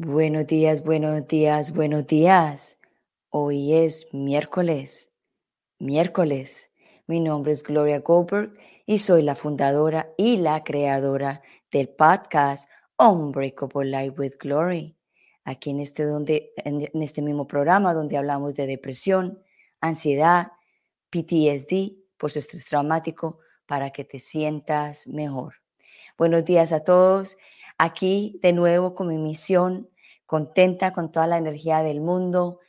Buenos días, buenos días, buenos días. Hoy es miércoles, miércoles. Mi nombre es Gloria Goldberg y soy la fundadora y la creadora del podcast Unbreakable Life with Glory. Aquí en este, donde, en este mismo programa donde hablamos de depresión, ansiedad, PTSD, postestrés traumático, para que te sientas mejor. Buenos días a todos aquí de nuevo con mi misión, contenta con toda la energía del mundo.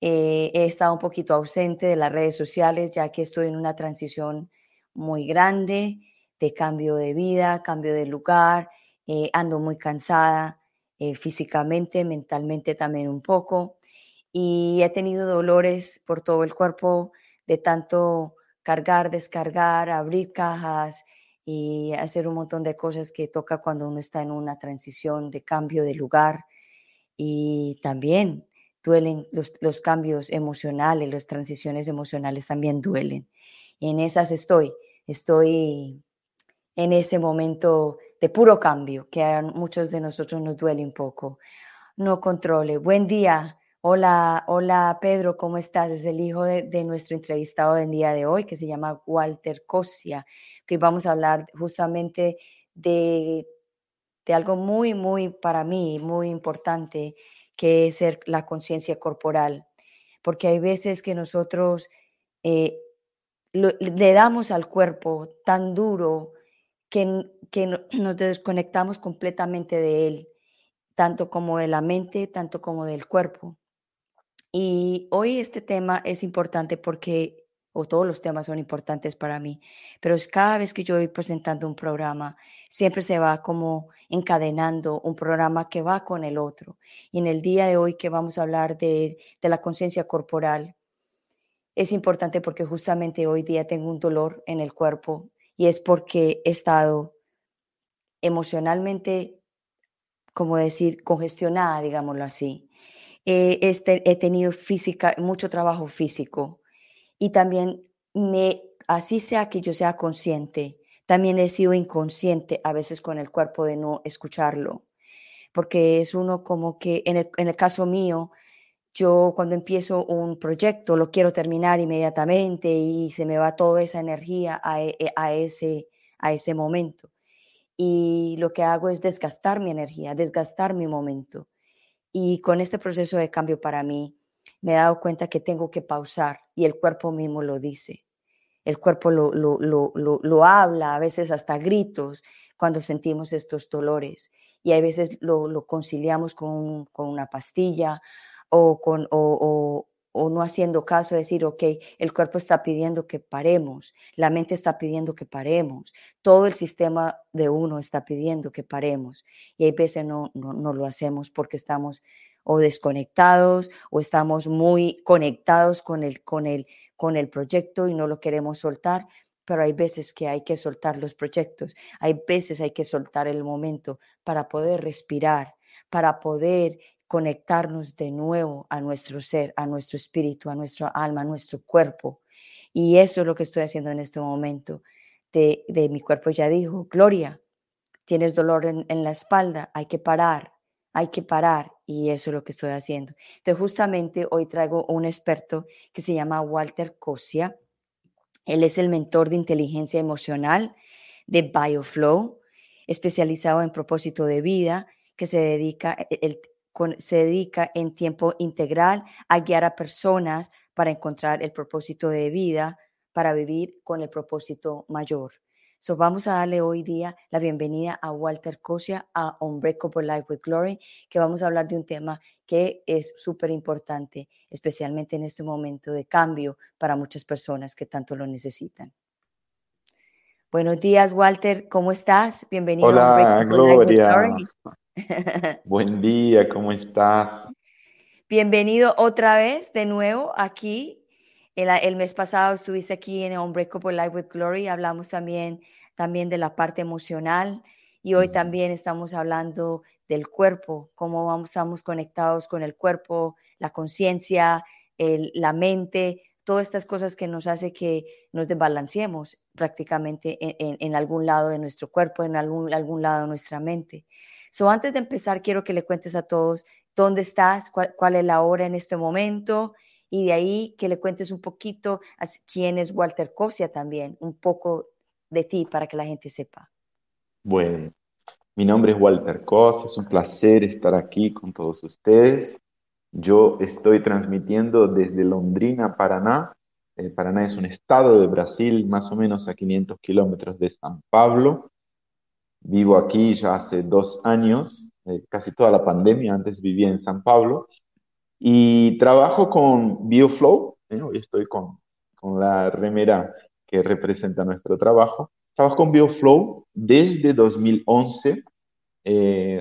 Eh, he estado un poquito ausente de las redes sociales ya que estoy en una transición muy grande de cambio de vida, cambio de lugar, eh, ando muy cansada eh, físicamente, mentalmente también un poco y he tenido dolores por todo el cuerpo de tanto cargar, descargar, abrir cajas, y hacer un montón de cosas que toca cuando uno está en una transición de cambio de lugar. Y también duelen los, cambios emocionales, las transiciones emocionales también duelen. en esas estoy, estoy en ese momento de puro cambio que a muchos de nosotros nos duele un poco. No controle. Buen día. Hola, hola Pedro, ¿cómo estás? Es el hijo de, nuestro entrevistado del día de hoy, que se llama Walter Cosia, que vamos a hablar justamente de, de algo muy, muy para mí, muy importante, que es ser la conciencia corporal. Porque hay veces que nosotros eh, le damos al cuerpo tan duro que, que nos desconectamos completamente de él, tanto como de la mente, tanto como del cuerpo. Y hoy este tema es importante porque, o todos los temas son importantes para mí, pero cada vez que yo voy presentando un programa, siempre se va como encadenando un programa que va con el otro. Y en el día de hoy que vamos a hablar de, de la conciencia corporal, es importante porque justamente hoy día tengo un dolor en el cuerpo y es porque he estado emocionalmente, como decir, congestionada, digámoslo así este, he tenido física, mucho trabajo físico y también me, así sea que yo sea consciente, también he sido inconsciente a veces con el cuerpo de no escucharlo, porque es uno como que en el, caso mío, yo cuando empiezo un proyecto lo quiero terminar inmediatamente y se me va toda esa energía a, e, e, ese, a ese momento. Y lo que hago es desgastar mi energía, desgastar mi momento. Y con este proceso de cambio para mí, me he dado cuenta que tengo que pausar y el cuerpo mismo lo dice. El cuerpo lo, lo, lo, lo habla, a veces hasta gritos, cuando sentimos estos dolores. Y a veces lo, conciliamos con, con, una pastilla o, con, o, o no haciendo caso, decir, ok, el cuerpo está pidiendo que paremos, la mente está pidiendo que paremos, todo el sistema de uno está pidiendo que paremos. Y hay veces no, no, lo hacemos porque estamos o desconectados o estamos muy conectados con el, con, el, con el proyecto y no lo queremos soltar, pero hay veces que hay que soltar los proyectos, hay veces hay que soltar el momento para poder respirar, para poder conectarnos de nuevo a nuestro ser, a nuestro espíritu, a nuestro alma, a nuestro cuerpo. Y eso es lo que estoy haciendo en este momento. De, mi cuerpo ya dijo, Gloria, tienes dolor en, la espalda, hay que parar, hay que parar. Y eso es lo que estoy haciendo. Entonces, justamente hoy traigo un experto que se llama Walter Cosia. Él es el mentor de inteligencia emocional de BioFlow, especializado en propósito de vida, que se dedica, e, se dedica en tiempo integral a guiar a personas para encontrar el propósito de vida, para vivir con el propósito mayor. So vamos a darle hoy día la bienvenida a Walter Cosia a Unbreakable Life with Glory, que vamos a hablar de un tema que es súper importante, especialmente en este momento de cambio para muchas personas que tanto lo necesitan. Buenos días, Walter, ¿cómo estás? Bienvenido a Unbreakable Life with Glory. Buen día, ¿cómo estás? Bienvenido otra vez de nuevo aquí. El, mes pasado estuviste aquí en Unbreakable Life with Glory. Hablamos también, también de la parte emocional y hoy también estamos hablando del cuerpo, cómo vamos, estamos conectados con el cuerpo, la conciencia, la mente, todas estas cosas que nos hace que nos desbalanceemos prácticamente en, algún lado de nuestro cuerpo, en algún, algún lado de nuestra mente. So, antes de empezar, quiero que le cuentes a todos dónde estás, cuál, es la hora en este momento y de ahí que le cuentes un poquito a quién es Walter Cosia también, un poco de ti para que la gente sepa. Bueno, mi nombre es Walter Cosia, es un placer estar aquí con todos ustedes. Yo estoy transmitiendo desde Londrina, Paraná. Eh, Paraná es un estado de Brasil, más o menos a 500 kilómetros de San Pablo. Vivo aquí ya hace dos años, eh, casi toda la pandemia, antes vivía en San Pablo. Y trabajo con BioFlow, eh, hoy estoy con, con la remera que representa nuestro trabajo. Trabajo con BioFlow desde 2011,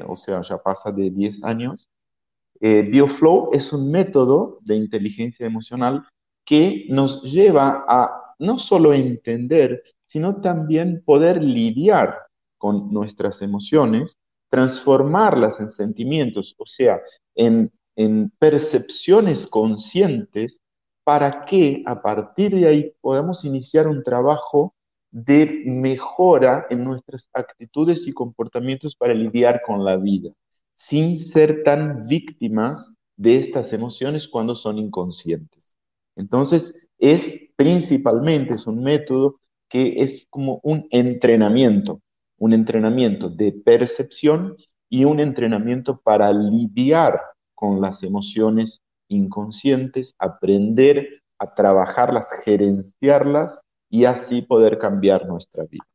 o sea, ya pasa de 10 años. Eh, BioFlow es un método de inteligencia emocional que nos lleva a no solo entender, sino también poder lidiar con nuestras emociones, transformarlas en sentimientos, o sea, en, percepciones conscientes, para que a partir de ahí podamos iniciar un trabajo de mejora en nuestras actitudes y comportamientos para lidiar con la vida sin ser tan víctimas de estas emociones cuando son inconscientes. Entonces, es principalmente, es un método que es como un entrenamiento, un entrenamiento de percepción y un entrenamiento para lidiar con las emociones inconscientes, aprender a trabajarlas, gerenciarlas y así poder cambiar nuestra vida.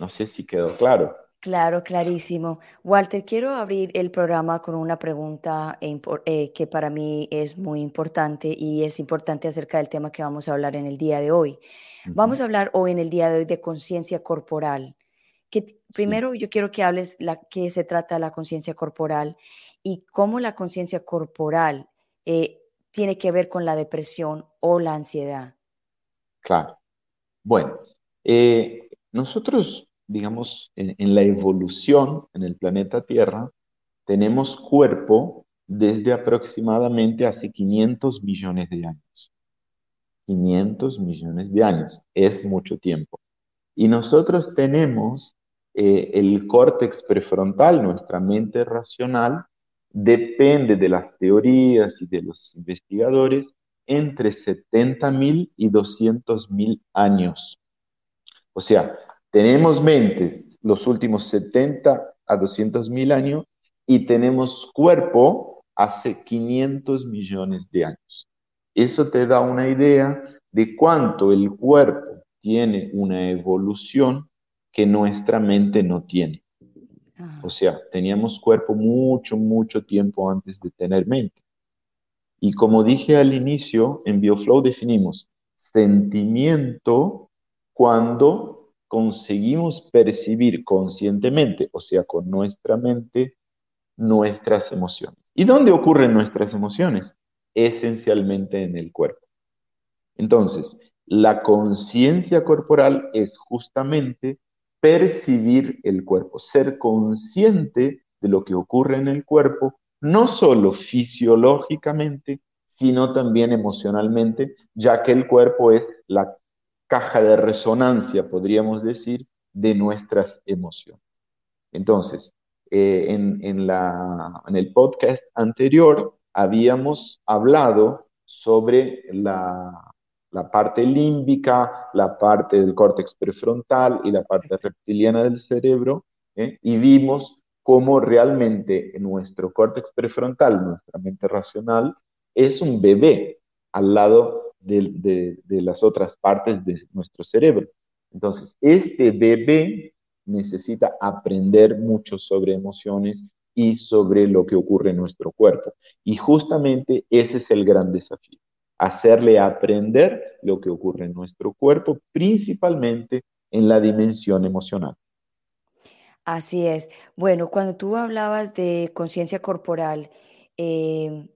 No sé si quedó claro. Claro, clarísimo. Walter, quiero abrir el programa con una pregunta eh, que para mí es muy importante y es importante acerca del tema que vamos a hablar en el día de hoy. Vamos a hablar hoy en el día de hoy de conciencia corporal. Que, primero yo quiero que hables la, qué se trata la conciencia corporal y cómo la conciencia corporal eh, tiene que ver con la depresión o la ansiedad. Claro. Bueno, eh, nosotros digamos, en, la evolución en el planeta Tierra, tenemos cuerpo desde aproximadamente hace 500 millones de años. 500 millones de años, es mucho tiempo. Y nosotros tenemos eh, el córtex prefrontal, nuestra mente racional, depende de las teorías y de los investigadores, entre 70.000 y 200.000 años. O sea, tenemos mente los últimos 70 a 200 mil años y tenemos cuerpo hace 500 millones de años. Eso te da una idea de cuánto el cuerpo tiene una evolución que nuestra mente no tiene. O sea, teníamos cuerpo mucho, mucho tiempo antes de tener mente. Y como dije al inicio, en BioFlow definimos sentimiento cuando conseguimos percibir conscientemente, o sea, con nuestra mente, nuestras emociones. ¿Y dónde ocurren nuestras emociones? Esencialmente en el cuerpo. Entonces, la conciencia corporal es justamente percibir el cuerpo, ser consciente de lo que ocurre en el cuerpo, no solo fisiológicamente, sino también emocionalmente, ya que el cuerpo es la caja de resonancia, podríamos decir, de nuestras emociones. Entonces, eh, en, el podcast anterior habíamos hablado sobre la, parte límbica, la parte del córtex prefrontal y la parte reptiliana del cerebro, ¿eh? y vimos cómo realmente nuestro córtex prefrontal, nuestra mente racional, es un bebé al lado de, las otras partes de nuestro cerebro. Entonces, este bebé necesita aprender mucho sobre emociones y sobre lo que ocurre en nuestro cuerpo. Y justamente ese es el gran desafío, hacerle aprender lo que ocurre en nuestro cuerpo, principalmente en la dimensión emocional. Así es. Bueno, cuando tú hablabas de conciencia corporal, eh,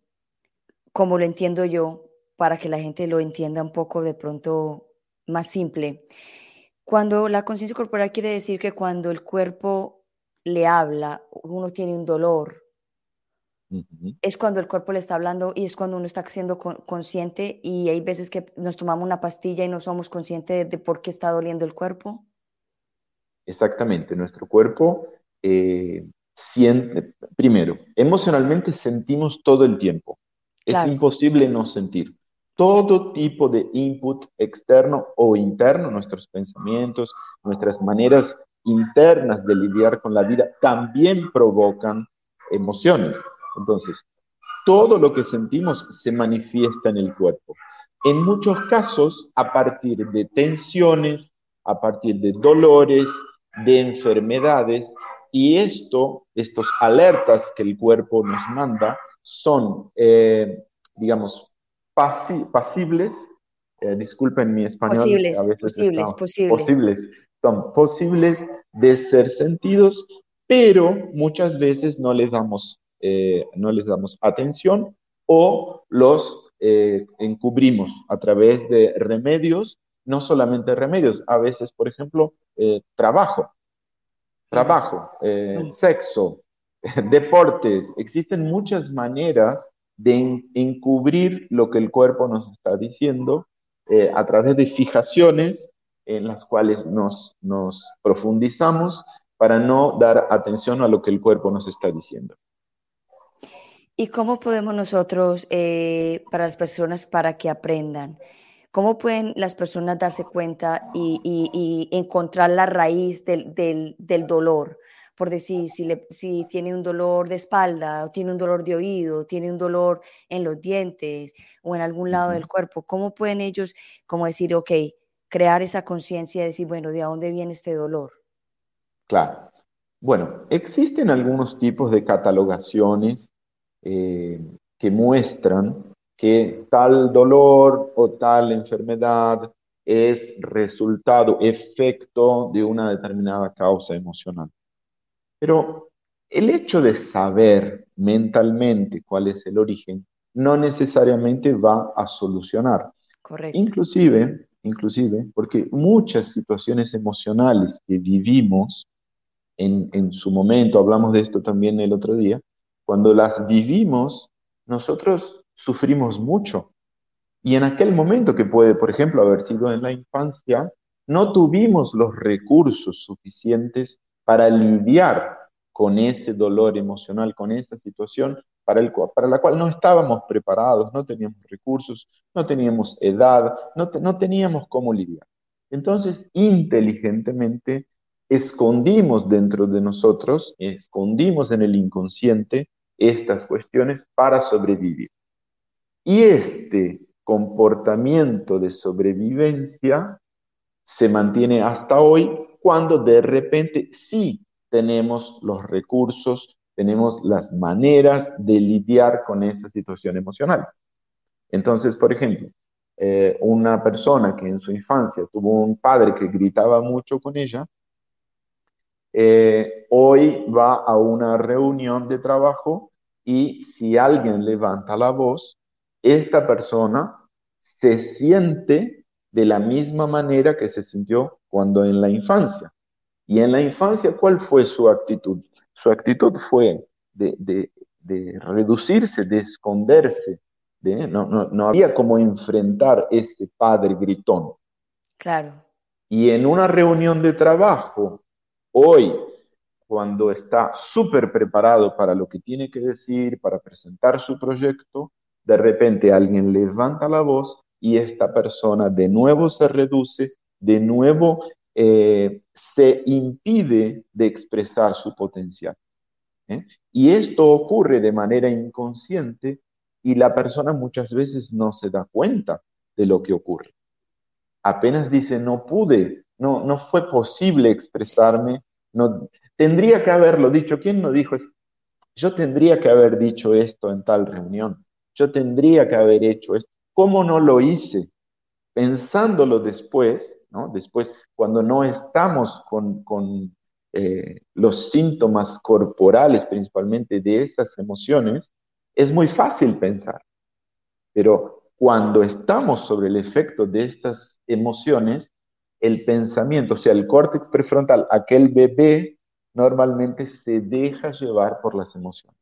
como lo entiendo yo, para que la gente lo entienda un poco de pronto más simple. Cuando la conciencia corporal quiere decir que cuando el cuerpo le habla, uno tiene un dolor es cuando el cuerpo le está hablando y es cuando uno está siendo consciente y hay veces que nos tomamos una pastilla y no somos conscientes de, por qué está doliendo el cuerpo. Exactamente, nuestro cuerpo eh, siente, primero, emocionalmente sentimos todo el tiempo. Es imposible no sentir. Todo tipo de input externo o interno, nuestros pensamientos, nuestras maneras internas de lidiar con la vida, también provocan emociones. Entonces, todo lo que sentimos se manifiesta en el cuerpo. En muchos casos, a partir de tensiones, a partir de dolores, de enfermedades, y esto, estos alertas que el cuerpo nos manda, son, eh, digamos, pasibles, eh, disculpen mi español, posibles, a veces posibles, posibles. posibles, son posibles de ser sentidos, pero muchas veces no les damos, eh, no les damos atención o los encubrimos a través de remedios, no solamente remedios, a veces, por ejemplo, trabajo trabajo, eh, sexo, deportes. Existen muchas maneras de encubrir lo que el cuerpo nos está diciendo eh, a través de fijaciones en las cuales nos, nos profundizamos para no dar atención a lo que el cuerpo nos está diciendo. ¿Y cómo podemos nosotros, eh, para las personas, para que aprendan, ¿Cómo pueden las personas darse cuenta y, encontrar la raíz del, dolor? Por decir, si, si, tiene un dolor de espalda, o tiene un dolor de oído, o tiene un dolor en los dientes o en algún lado del cuerpo, ¿cómo pueden ellos, como decir, ok, crear esa conciencia de decir, bueno, ¿de dónde viene este dolor? Claro. Bueno, existen algunos tipos de catalogaciones eh, que muestran que tal dolor o tal enfermedad es resultado, efecto de una determinada causa emocional. Pero el hecho de saber mentalmente cuál es el origen no necesariamente va a solucionar. Correcto. Inclusive, inclusive, porque muchas situaciones emocionales que vivimos en, en su momento, hablamos de esto también el otro día, cuando las vivimos, nosotros sufrimos mucho. Y en aquel momento que puede, por ejemplo, haber sido en la infancia, no tuvimos los recursos suficientes para lidiar con ese dolor emocional, con esa situación para, el, la cual no estábamos preparados, no teníamos recursos, no teníamos edad, no teníamos cómo lidiar. Entonces, inteligentemente, escondimos dentro de nosotros, escondimos en el inconsciente estas cuestiones para sobrevivir. Y este comportamiento de sobrevivencia se mantiene hasta hoy cuando de repente sí tenemos los recursos, tenemos las maneras de lidiar con esa situación emocional. Entonces, por ejemplo, eh, una persona que en su infancia tuvo un padre que gritaba mucho con ella, eh, hoy va a una reunión de trabajo y si alguien levanta la voz, esta persona se siente de la misma manera que se sintió cuando en la infancia. Y en la infancia, ¿cuál fue su actitud? Su actitud fue de, reducirse, de esconderse. De, no, no, no había como enfrentar ese padre gritón. Claro. Y en una reunión de trabajo, hoy, cuando está súper preparado para lo que tiene que decir, para presentar su proyecto, de repente alguien levanta la voz y esta persona de nuevo se reduce, de nuevo eh, se impide de expresar su potencial. ¿eh? Y esto ocurre de manera inconsciente y la persona muchas veces no se da cuenta de lo que ocurre. Apenas dice, no pude, no, no fue posible expresarme, no, tendría que haberlo dicho. ¿Quién no dijo eso? Yo tendría que haber dicho esto en tal reunión yo tendría que haber hecho esto. ¿Cómo no lo hice? Pensándolo después, ¿no? Después, cuando no estamos con, eh, los síntomas corporales, principalmente de esas emociones, es muy fácil pensar. Pero cuando estamos sobre el efecto de estas emociones, el pensamiento, o sea, el córtex prefrontal, aquel bebé, normalmente se deja llevar por las emociones.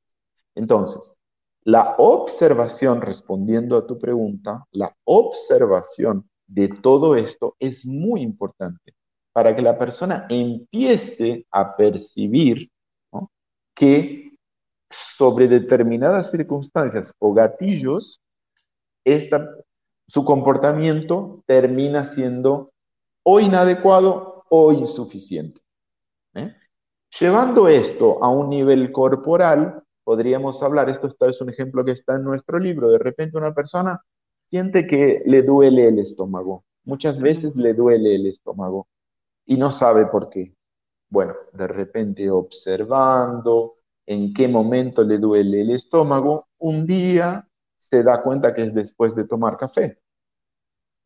Entonces, la observación, respondiendo a tu pregunta, la observación de todo esto es muy importante para que la persona empiece a percibir que sobre determinadas circunstancias o gatillos, su comportamiento termina siendo o inadecuado o insuficiente. ¿eh? Llevando esto a un nivel corporal, podríamos hablar, esto es un ejemplo que está en nuestro libro, de repente una persona siente que le duele el estómago, muchas veces le duele el estómago y no sabe por qué. Bueno, de repente observando en qué momento le duele el estómago, un día se da cuenta que es después de tomar café.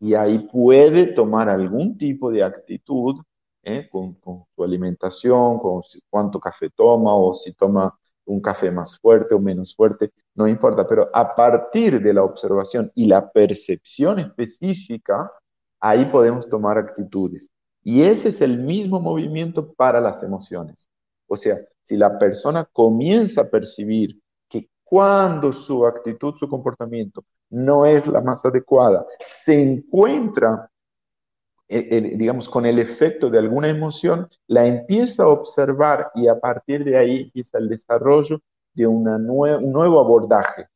Y ahí puede tomar algún tipo de actitud ¿eh? con, su alimentación, con cuánto café toma o si toma un café más fuerte o menos fuerte, no importa, pero a partir de la observación y la percepción específica, ahí podemos tomar actitudes. Y ese es el mismo movimiento para las emociones. O sea, si la persona comienza a percibir que cuando su actitud, su comportamiento no es la más adecuada, se encuentra digamos, con el efecto de alguna emoción, la empieza a observar y a partir de ahí empieza el desarrollo de un nuevo abordaje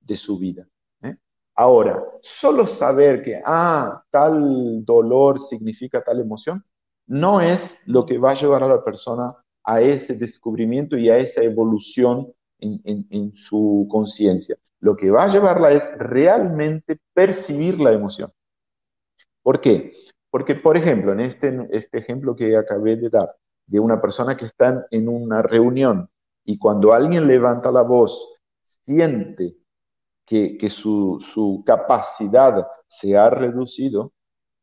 de su vida. ¿eh? Ahora, solo saber que, ah, tal dolor significa tal emoción, no es lo que va a llevar a la persona a ese descubrimiento y a esa evolución en su conciencia. Lo que va a llevarla es realmente percibir la emoción. ¿Por qué? Porque, por ejemplo, en este, este ejemplo que acabé de dar, de una persona que está en una reunión y cuando alguien levanta la voz, siente que, su, su, capacidad se ha reducido,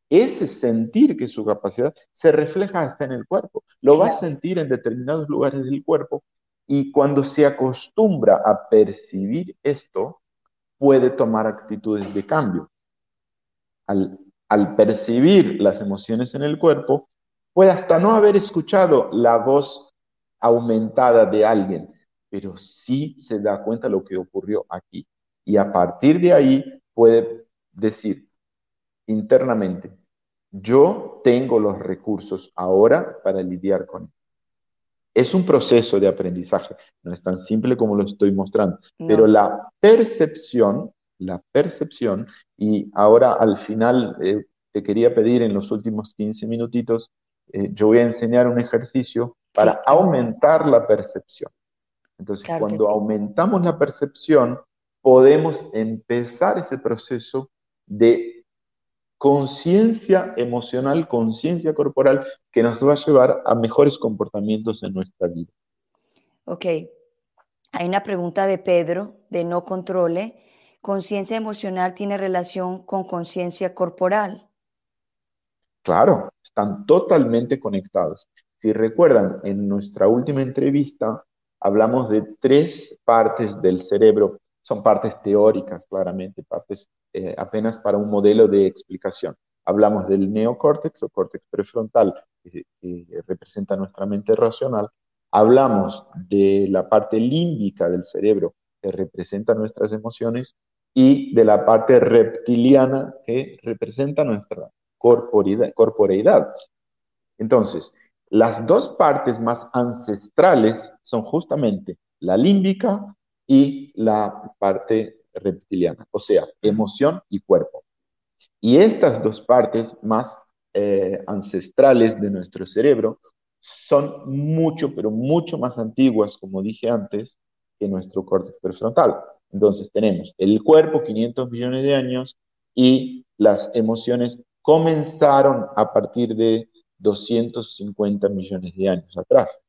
ese sentir que su capacidad se refleja hasta en el cuerpo. Lo va a sentir en determinados lugares del cuerpo y cuando se acostumbra a percibir esto, puede tomar actitudes de cambio. Al al percibir las emociones en el cuerpo, puede hasta no haber escuchado la voz aumentada de alguien, pero sí se da cuenta de lo que ocurrió aquí. Y a partir de ahí puede decir internamente, yo tengo los recursos ahora para lidiar con él. Es un proceso de aprendizaje, no es tan simple como lo estoy mostrando, pero la percepción la percepción. Y ahora al final eh, te quería pedir en los últimos 15 minutitos, eh, yo voy a enseñar un ejercicio para aumentar la percepción. Entonces, cuando aumentamos la percepción, podemos empezar ese proceso de conciencia emocional, conciencia corporal, que nos va a llevar a mejores comportamientos en nuestra vida. Ok. Hay una pregunta de Pedro, de no controle conciencia emocional tiene relación con conciencia corporal. Claro, están totalmente conectados. Si recuerdan, en nuestra última entrevista hablamos de tres partes del cerebro. Son partes teóricas, claramente, partes eh, apenas para un modelo de explicación. Hablamos del neocórtex o córtex prefrontal, que representa nuestra mente racional. Hablamos de la parte límbica del cerebro, que representa nuestras emociones, y de la parte reptiliana que representa nuestra corporeidad. Entonces, las dos partes más ancestrales son justamente la límbica y la parte reptiliana, o sea, emoción y cuerpo. Y estas dos partes más eh, ancestrales de nuestro cerebro son mucho, pero mucho más antiguas, como dije antes, que nuestro córtex prefrontal. Entonces tenemos el cuerpo, 500 millones de años, y las emociones comenzaron a partir de 250 millones de años atrás.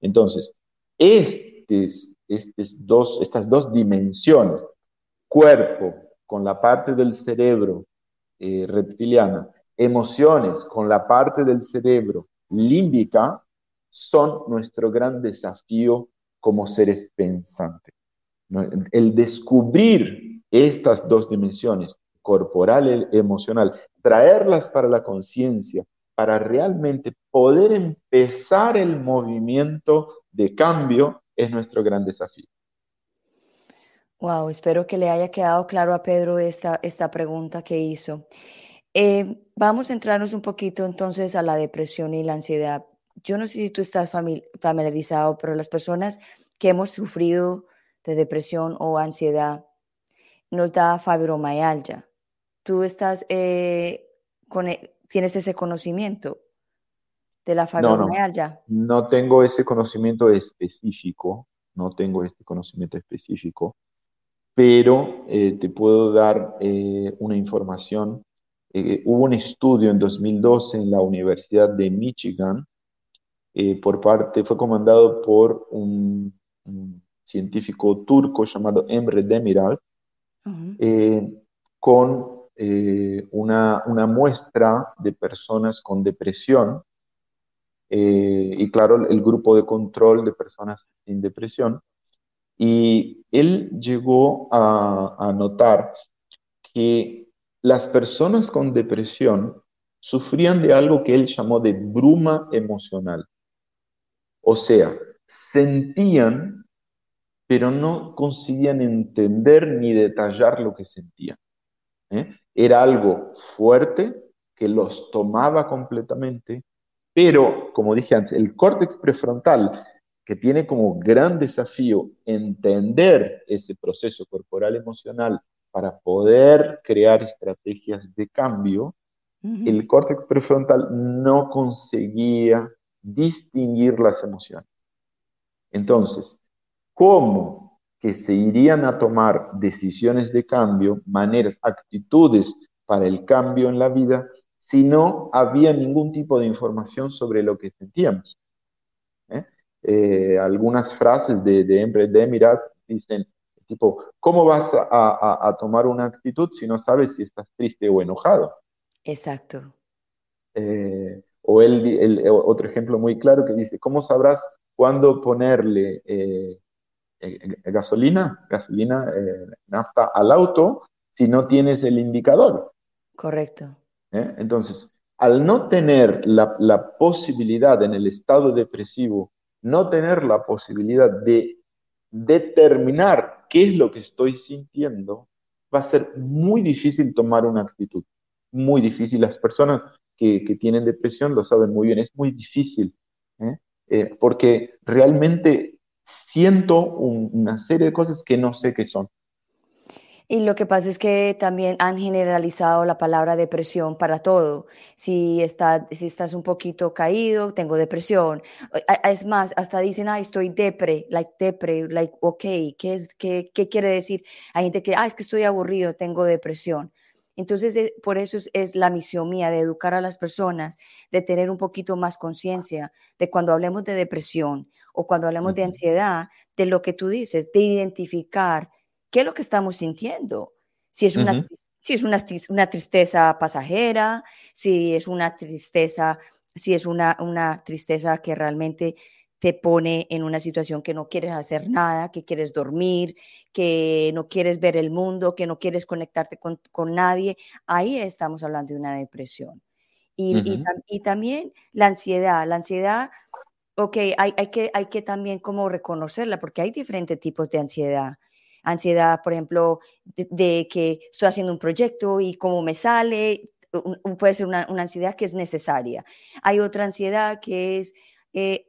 Entonces, dos, estas dos dimensiones, cuerpo con la parte del cerebro eh, reptiliana, emociones con la parte del cerebro límbica, son nuestro gran desafío como seres pensantes. El descubrir estas dos dimensiones, corporal y emocional, traerlas para la conciencia, para realmente poder empezar el movimiento de cambio, es nuestro gran desafío. Wow, espero que le haya quedado claro a Pedro esta, esta pregunta que hizo. Eh, vamos a entrarnos un poquito entonces a la depresión y la ansiedad. Yo no sé si tú estás familiarizado, pero las personas que hemos sufrido de depresión o ansiedad nos da fibromialgia. ¿Tú estás, eh, con, e, tienes ese conocimiento de la fibromialgia? No, no tengo ese conocimiento específico, no tengo este conocimiento específico pero eh, te puedo dar eh, una información. Eh, hubo un estudio en 2012 en la Universidad de Michigan, por parte, fue comandado por un, científico turco llamado Emre Demiral, con una, una, muestra de personas con depresión, y claro, el grupo de control de personas sin depresión, y él llegó a, notar que las personas con depresión sufrían de algo que él llamó de bruma emocional. O sea, sentían, pero no conseguían entender ni detallar lo que sentían. ¿eh? Era algo fuerte que los tomaba completamente, pero, como dije antes, el córtex prefrontal que tiene como gran desafío entender ese proceso corporal emocional para poder crear estrategias de cambio, el córtex prefrontal no conseguía distinguir las emociones. Entonces, ¿cómo que se irían a tomar decisiones de cambio, maneras, actitudes para el cambio en la vida, si no había ningún tipo de información sobre lo que sentíamos? Eh, algunas frases de, de Emre Demirat dicen, tipo, ¿cómo vas a, tomar una actitud si no sabes si estás triste o enojado? Exacto. Eh, o el, otro ejemplo muy claro que dice, ¿cómo sabrás cuándo ponerle eh, gasolina, gasolina, nafta al auto si no tienes el indicador? Correcto. Entonces, al no tener la, la posibilidad en el estado depresivo no tener la posibilidad de determinar qué es lo que estoy sintiendo, va a ser muy difícil tomar una actitud. Muy difícil. Las personas que, tienen depresión lo saben muy bien. Es muy difícil. ¿eh? Eh, porque realmente siento una serie de cosas que no sé qué son. Y lo que pasa es que también han generalizado la palabra depresión para todo. Si, está, si estás un poquito caído, tengo depresión. Es más, hasta dicen, ay, estoy depre, like depre, like, ok, ¿qué, es, qué, qué quiere decir? Hay gente que, ah, es que estoy aburrido, tengo depresión. Entonces, eh, por eso es, la misión mía de educar a las personas, de tener un poquito más conciencia de cuando hablemos de depresión o cuando hablemos de ansiedad, de lo que tú dices, de identificar qué es lo que estamos sintiendo. Si es una, si es una, una, tristeza pasajera, si es una tristeza, si es una, una tristeza que realmente te pone en una situación que no quieres hacer nada, que quieres dormir, que no quieres ver el mundo, que no quieres conectarte con, con nadie, ahí estamos hablando de una depresión. Y, y, y, también la ansiedad, la ansiedad, ok, hay, hay, que, hay que también como reconocerla, porque hay diferentes tipos de ansiedad ansiedad, por ejemplo, de, que estoy haciendo un proyecto y cómo me sale, puede ser una, ansiedad que es necesaria. Hay otra ansiedad que es... Eh,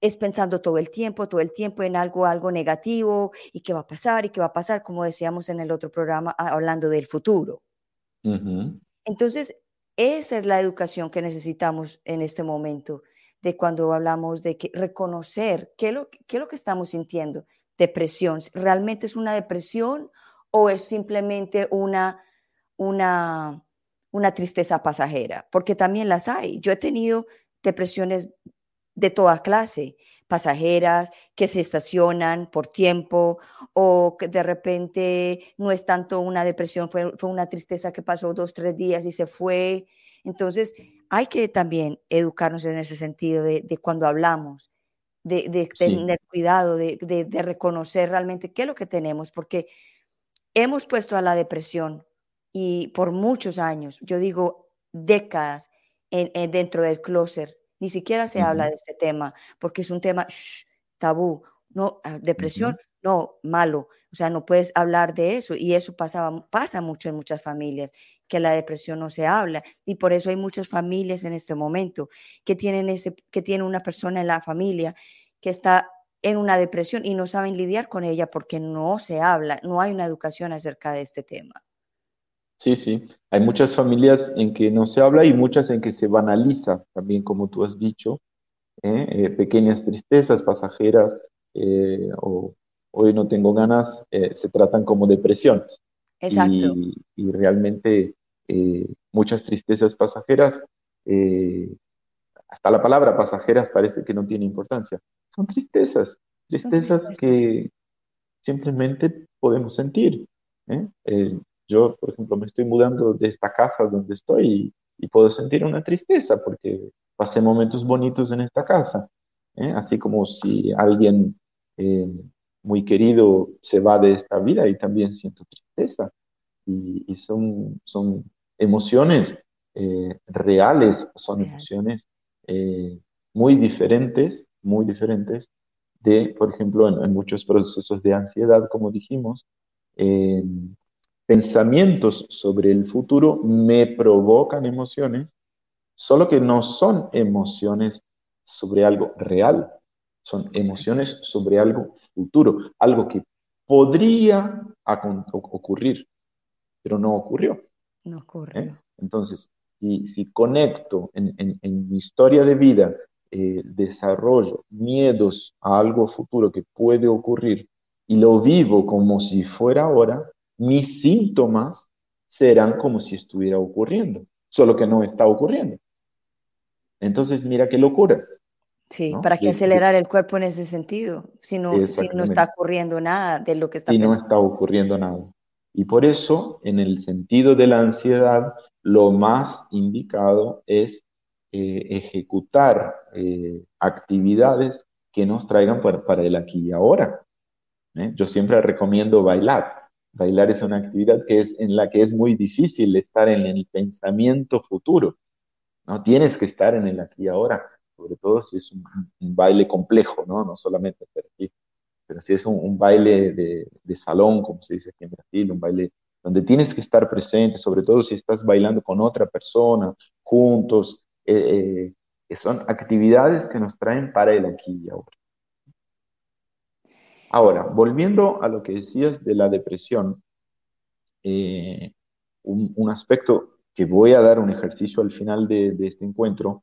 es pensando todo el tiempo, todo el tiempo en algo, algo negativo y qué va a pasar y qué va a pasar, como decíamos en el otro programa, hablando del futuro. Entonces, esa es la educación que necesitamos en este momento, de cuando hablamos de que reconocer qué lo, qué es lo que estamos sintiendo, depresión. ¿Realmente es una depresión o es simplemente una, una, una tristeza pasajera? Porque también las hay. Yo he tenido depresiones de toda clase, pasajeras, que se estacionan por tiempo o que de repente no es tanto una depresión, fue, fue una tristeza que pasó dos, tres días y se fue. Entonces, hay que también educarnos en ese sentido de, de cuando hablamos de, tener cuidado, de, reconocer realmente qué es lo que tenemos, porque hemos puesto a la depresión y por muchos años, yo digo décadas, en, dentro del closet, ni siquiera se habla de este tema, porque es un tema tabú. No, ah, depresión, no, malo, o sea, no puedes hablar de eso y eso pasaba, pasa mucho en muchas familias, que la depresión no se habla y por eso hay muchas familias en este momento que tienen, ese, que tienen una persona en la familia que está en una depresión y no saben lidiar con ella porque no se habla, no hay una educación acerca de este tema. Sí, sí. Hay muchas familias en que no se habla y muchas en que se banaliza, también como tú has dicho, ¿eh? Eh, pequeñas tristezas pasajeras eh, o hoy no tengo ganas, se tratan como depresión. Exacto. Y, realmente muchas tristezas pasajeras, hasta la palabra pasajeras parece que no tiene importancia. Son tristezas, tristezas, que simplemente podemos sentir. Yo, por ejemplo, me estoy mudando de esta casa donde estoy y, puedo sentir una tristeza porque pasé momentos bonitos en esta casa. ¿eh? Así como si alguien eh, muy querido se va de esta vida y también siento tristeza. Y, son, son emociones eh, reales, son emociones muy diferentes, muy diferentes de, por ejemplo, en, muchos procesos de ansiedad, como dijimos, pensamientos sobre el futuro me provocan emociones, solo que no son emociones sobre algo real, son emociones sobre algo futuro, algo que podría ocurrir, pero no ocurrió. No ocurrió. ¿Eh? Entonces, si, conecto en, mi historia de vida, eh, desarrollo miedos a algo futuro que puede ocurrir y lo vivo como si fuera ahora, mis síntomas serán como si estuviera ocurriendo, solo que no está ocurriendo. Entonces, mira qué locura. Sí, ¿para qué acelerar el cuerpo en ese sentido? Si no, si no está ocurriendo nada de lo que está Si no está ocurriendo nada. Y por eso, en el sentido de la ansiedad, lo más indicado es eh, ejecutar eh, actividades que nos traigan para, el aquí y ahora. ¿eh? Yo siempre recomiendo bailar. Bailar es una actividad que es, en la que es muy difícil estar en el pensamiento futuro. ¿no? Tienes que estar en el aquí y ahora, sobre todo si es un, baile complejo, ¿no? No solamente pero si es un, baile de, salón, como se dice aquí en Brasil, un baile donde tienes que estar presente, sobre todo si estás bailando con otra persona, juntos, eh, eh, que son actividades que nos traen para el aquí y ahora. Ahora, volviendo a lo que decías de la depresión, eh, un, aspecto que voy a dar un ejercicio al final de, este encuentro,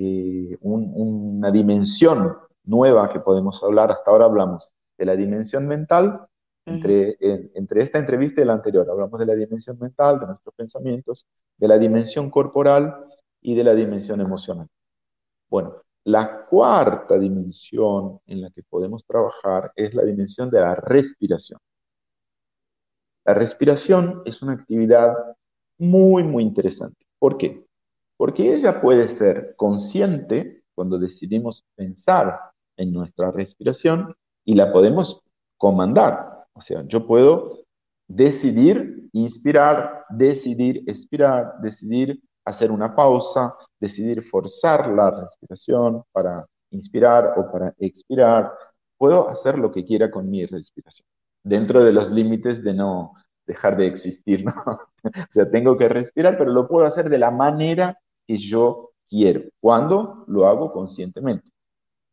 eh, una dimensión nueva que podemos hablar, hasta ahora hablamos de la dimensión mental, entre, entre esta entrevista y la anterior, hablamos de la dimensión mental, de nuestros pensamientos, de la dimensión corporal y de la dimensión emocional. Bueno, la cuarta dimensión en la que podemos trabajar es la dimensión de la respiración. La respiración es una actividad muy, muy interesante. ¿Por qué? Porque ella puede ser consciente cuando decidimos pensar en nuestra respiración y la podemos comandar. O sea, yo puedo decidir inspirar, decidir expirar, decidir hacer una pausa, decidir forzar la respiración para inspirar o para expirar. Puedo hacer lo que quiera con mi respiración, dentro de los límites de no dejar de existir, ¿no? o sea, tengo que respirar, pero lo puedo hacer de la manera que yo quiero, cuando lo hago conscientemente.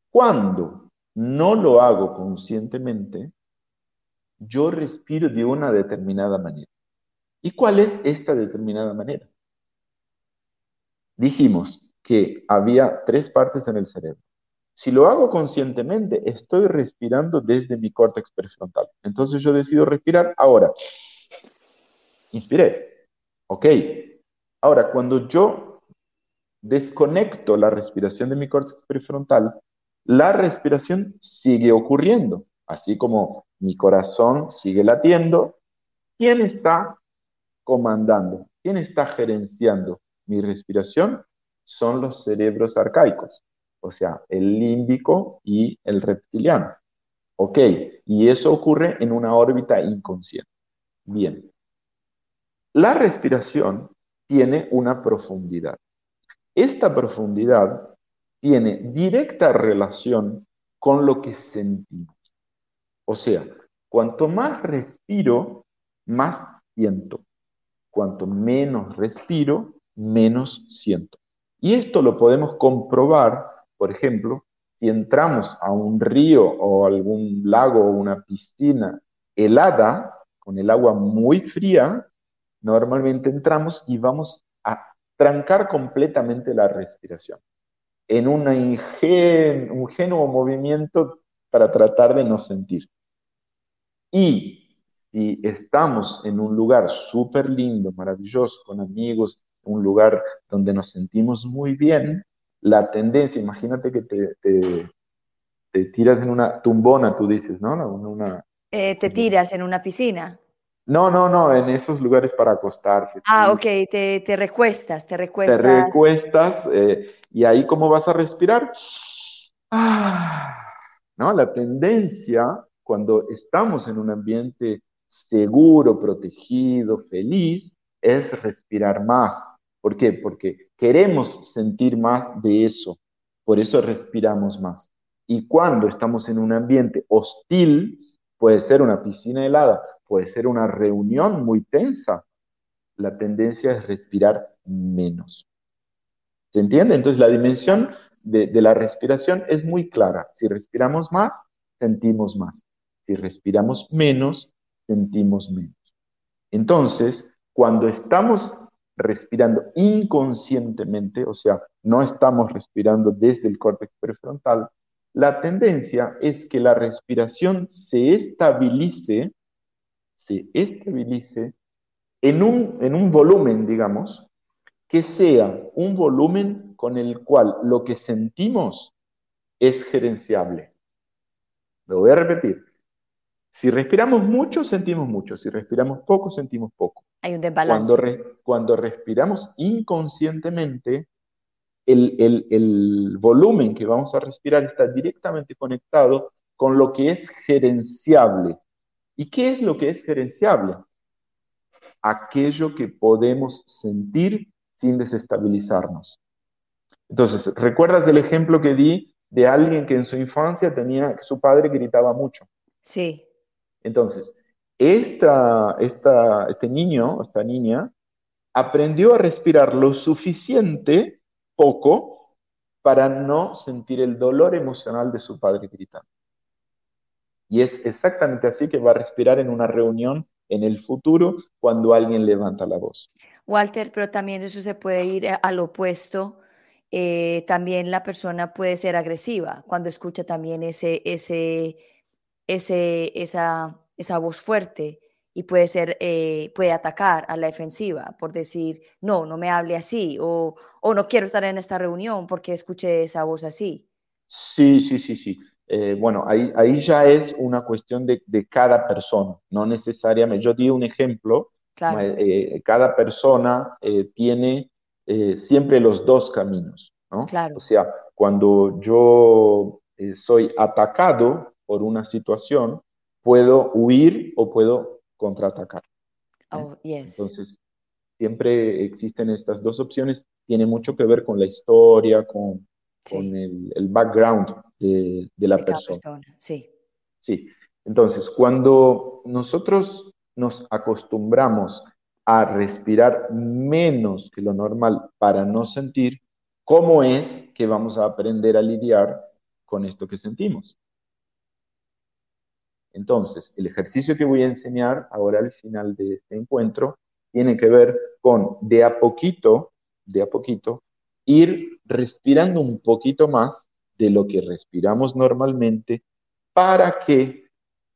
Cuando no lo hago conscientemente, yo respiro de una determinada manera. ¿Y cuál es esta determinada manera? Dijimos que había tres partes en el cerebro. Si lo hago conscientemente, estoy respirando desde mi córtex prefrontal. Entonces yo decido respirar ahora. Inspiré. Ok. Ahora, cuando yo desconecto la respiración de mi córtex prefrontal, la respiración sigue ocurriendo. Así como mi corazón sigue latiendo, ¿quién está comandando? ¿Quién está gerenciando mi respiración son los cerebros arcaicos, o sea, el límbico y el reptiliano. Ok, y eso ocurre en una órbita inconsciente. Bien, la respiración tiene una profundidad. Esta profundidad tiene directa relación con lo que sentimos. O sea, Cuanto más respiro, más siento. Cuanto menos respiro, menos siento. Y esto lo podemos comprobar, por ejemplo, si entramos a un río o algún lago o una piscina helada, con el agua muy fría, normalmente entramos y vamos trancar completamente la respiración en un ingenuo movimiento para tratar de no sentir. Y si estamos en un lugar súper lindo, maravilloso, con amigos, un lugar donde nos sentimos muy bien, la tendencia, imagínate que te, te, tiras en una tumbona, tú dices, ¿no? Una, eh, te tiras en una piscina. No, no, no, en esos lugares para acostarse. Ah, ok, te, te recuestas, te recuestas. Te recuestas eh, y ahí cómo vas a respirar. Ah, ¿no? La tendencia cuando estamos en un ambiente seguro, protegido, feliz, es respirar más. ¿Por qué? Porque queremos sentir más de eso. Por eso respiramos más. Y cuando estamos en un ambiente hostil, puede ser una piscina helada, puede ser una reunión muy tensa, la tendencia es respirar menos. ¿Se entiende? Entonces la dimensión de, la respiración es muy clara. Si respiramos más, sentimos más. Si respiramos menos, sentimos menos. Entonces, cuando estamos respirando inconscientemente, o sea, no estamos respirando desde el córtex prefrontal, la tendencia es que la respiración se estabilice se estabilice en un, en un volumen, digamos, que sea un volumen con el cual lo que sentimos es gerenciable. Lo voy a repetir. Si respiramos mucho, sentimos mucho. Si respiramos poco, sentimos poco. Hay un desbalance. Cuando, cuando respiramos inconscientemente, el, el, el, volumen que vamos a respirar está directamente conectado con lo que es gerenciable. ¿Y qué es lo que es gerenciable? Aquello que podemos sentir sin desestabilizarnos. Entonces, ¿recuerdas el ejemplo que di de alguien que en su infancia tenía, que su padre gritaba mucho? Sí. Entonces, esta, esta, este niño, esta niña, aprendió a respirar lo suficiente, poco, para no sentir el dolor emocional de su padre gritando. Y es exactamente así que va a respirar en una reunión en el futuro cuando alguien levanta la voz. Walter, pero también eso se puede ir al opuesto. Eh, también la persona puede ser agresiva cuando escucha también ese, ese, ese, esa, esa voz fuerte y puede ser, eh, puede atacar a la defensiva por decir, no, no me hable así o, o no quiero estar en esta reunión porque escuché esa voz así. Sí, sí, sí, sí. Eh, bueno, ahí, ahí ya es una cuestión de, cada persona, no necesariamente. Yo di un ejemplo, eh, cada persona eh, tiene siempre los dos caminos, ¿no? O sea, cuando yo soy atacado por una situación, puedo huir o puedo contraatacar. Oh, Entonces, siempre existen estas dos opciones, tiene mucho que ver con la historia, con, con el, background de, la persona. Sí. Sí. Entonces, cuando nosotros nos acostumbramos a respirar menos que lo normal para no sentir, ¿cómo es que vamos a aprender a lidiar con esto que sentimos? Entonces, el ejercicio que voy a enseñar ahora al final de este encuentro tiene que ver con de a poquito, de a poquito, ir respirando un poquito más de lo que respiramos normalmente para que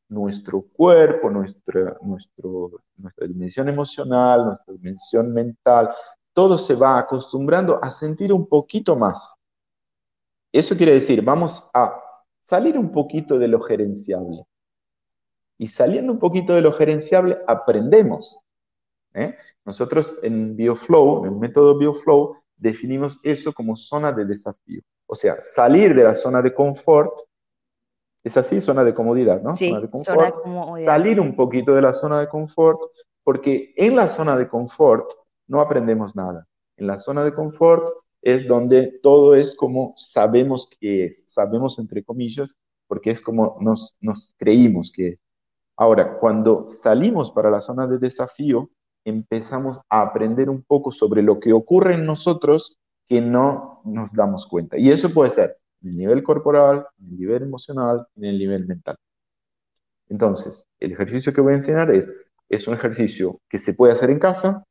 nuestro cuerpo, nuestra, nuestra dimensión emocional, nuestra dimensión mental, todo se va acostumbrando a sentir un poquito más. Eso quiere decir, vamos a salir un poquito de lo gerenciable. Y saliendo un poquito de lo gerenciable, aprendemos. ¿eh? Nosotros en BioFlow, en el método BioFlow, definimos eso como zona de desafío. O sea, salir de la zona de confort, es así, zona de comodidad, ¿no? Sí, zona de confort, comodidad. Salir un poquito de la zona de confort, porque en la zona de confort no aprendemos nada. En la zona de confort es donde todo es como sabemos que es, sabemos entre comillas, porque es como nos, nos creímos que es. Ahora, cuando salimos para la zona de desafío, empezamos a aprender un poco sobre lo que ocurre en nosotros que no nos damos cuenta. Y eso puede ser en el nivel corporal, en el nivel emocional, en el nivel mental. Entonces, el ejercicio que voy a enseñar es, es un ejercicio que se puede hacer en casa,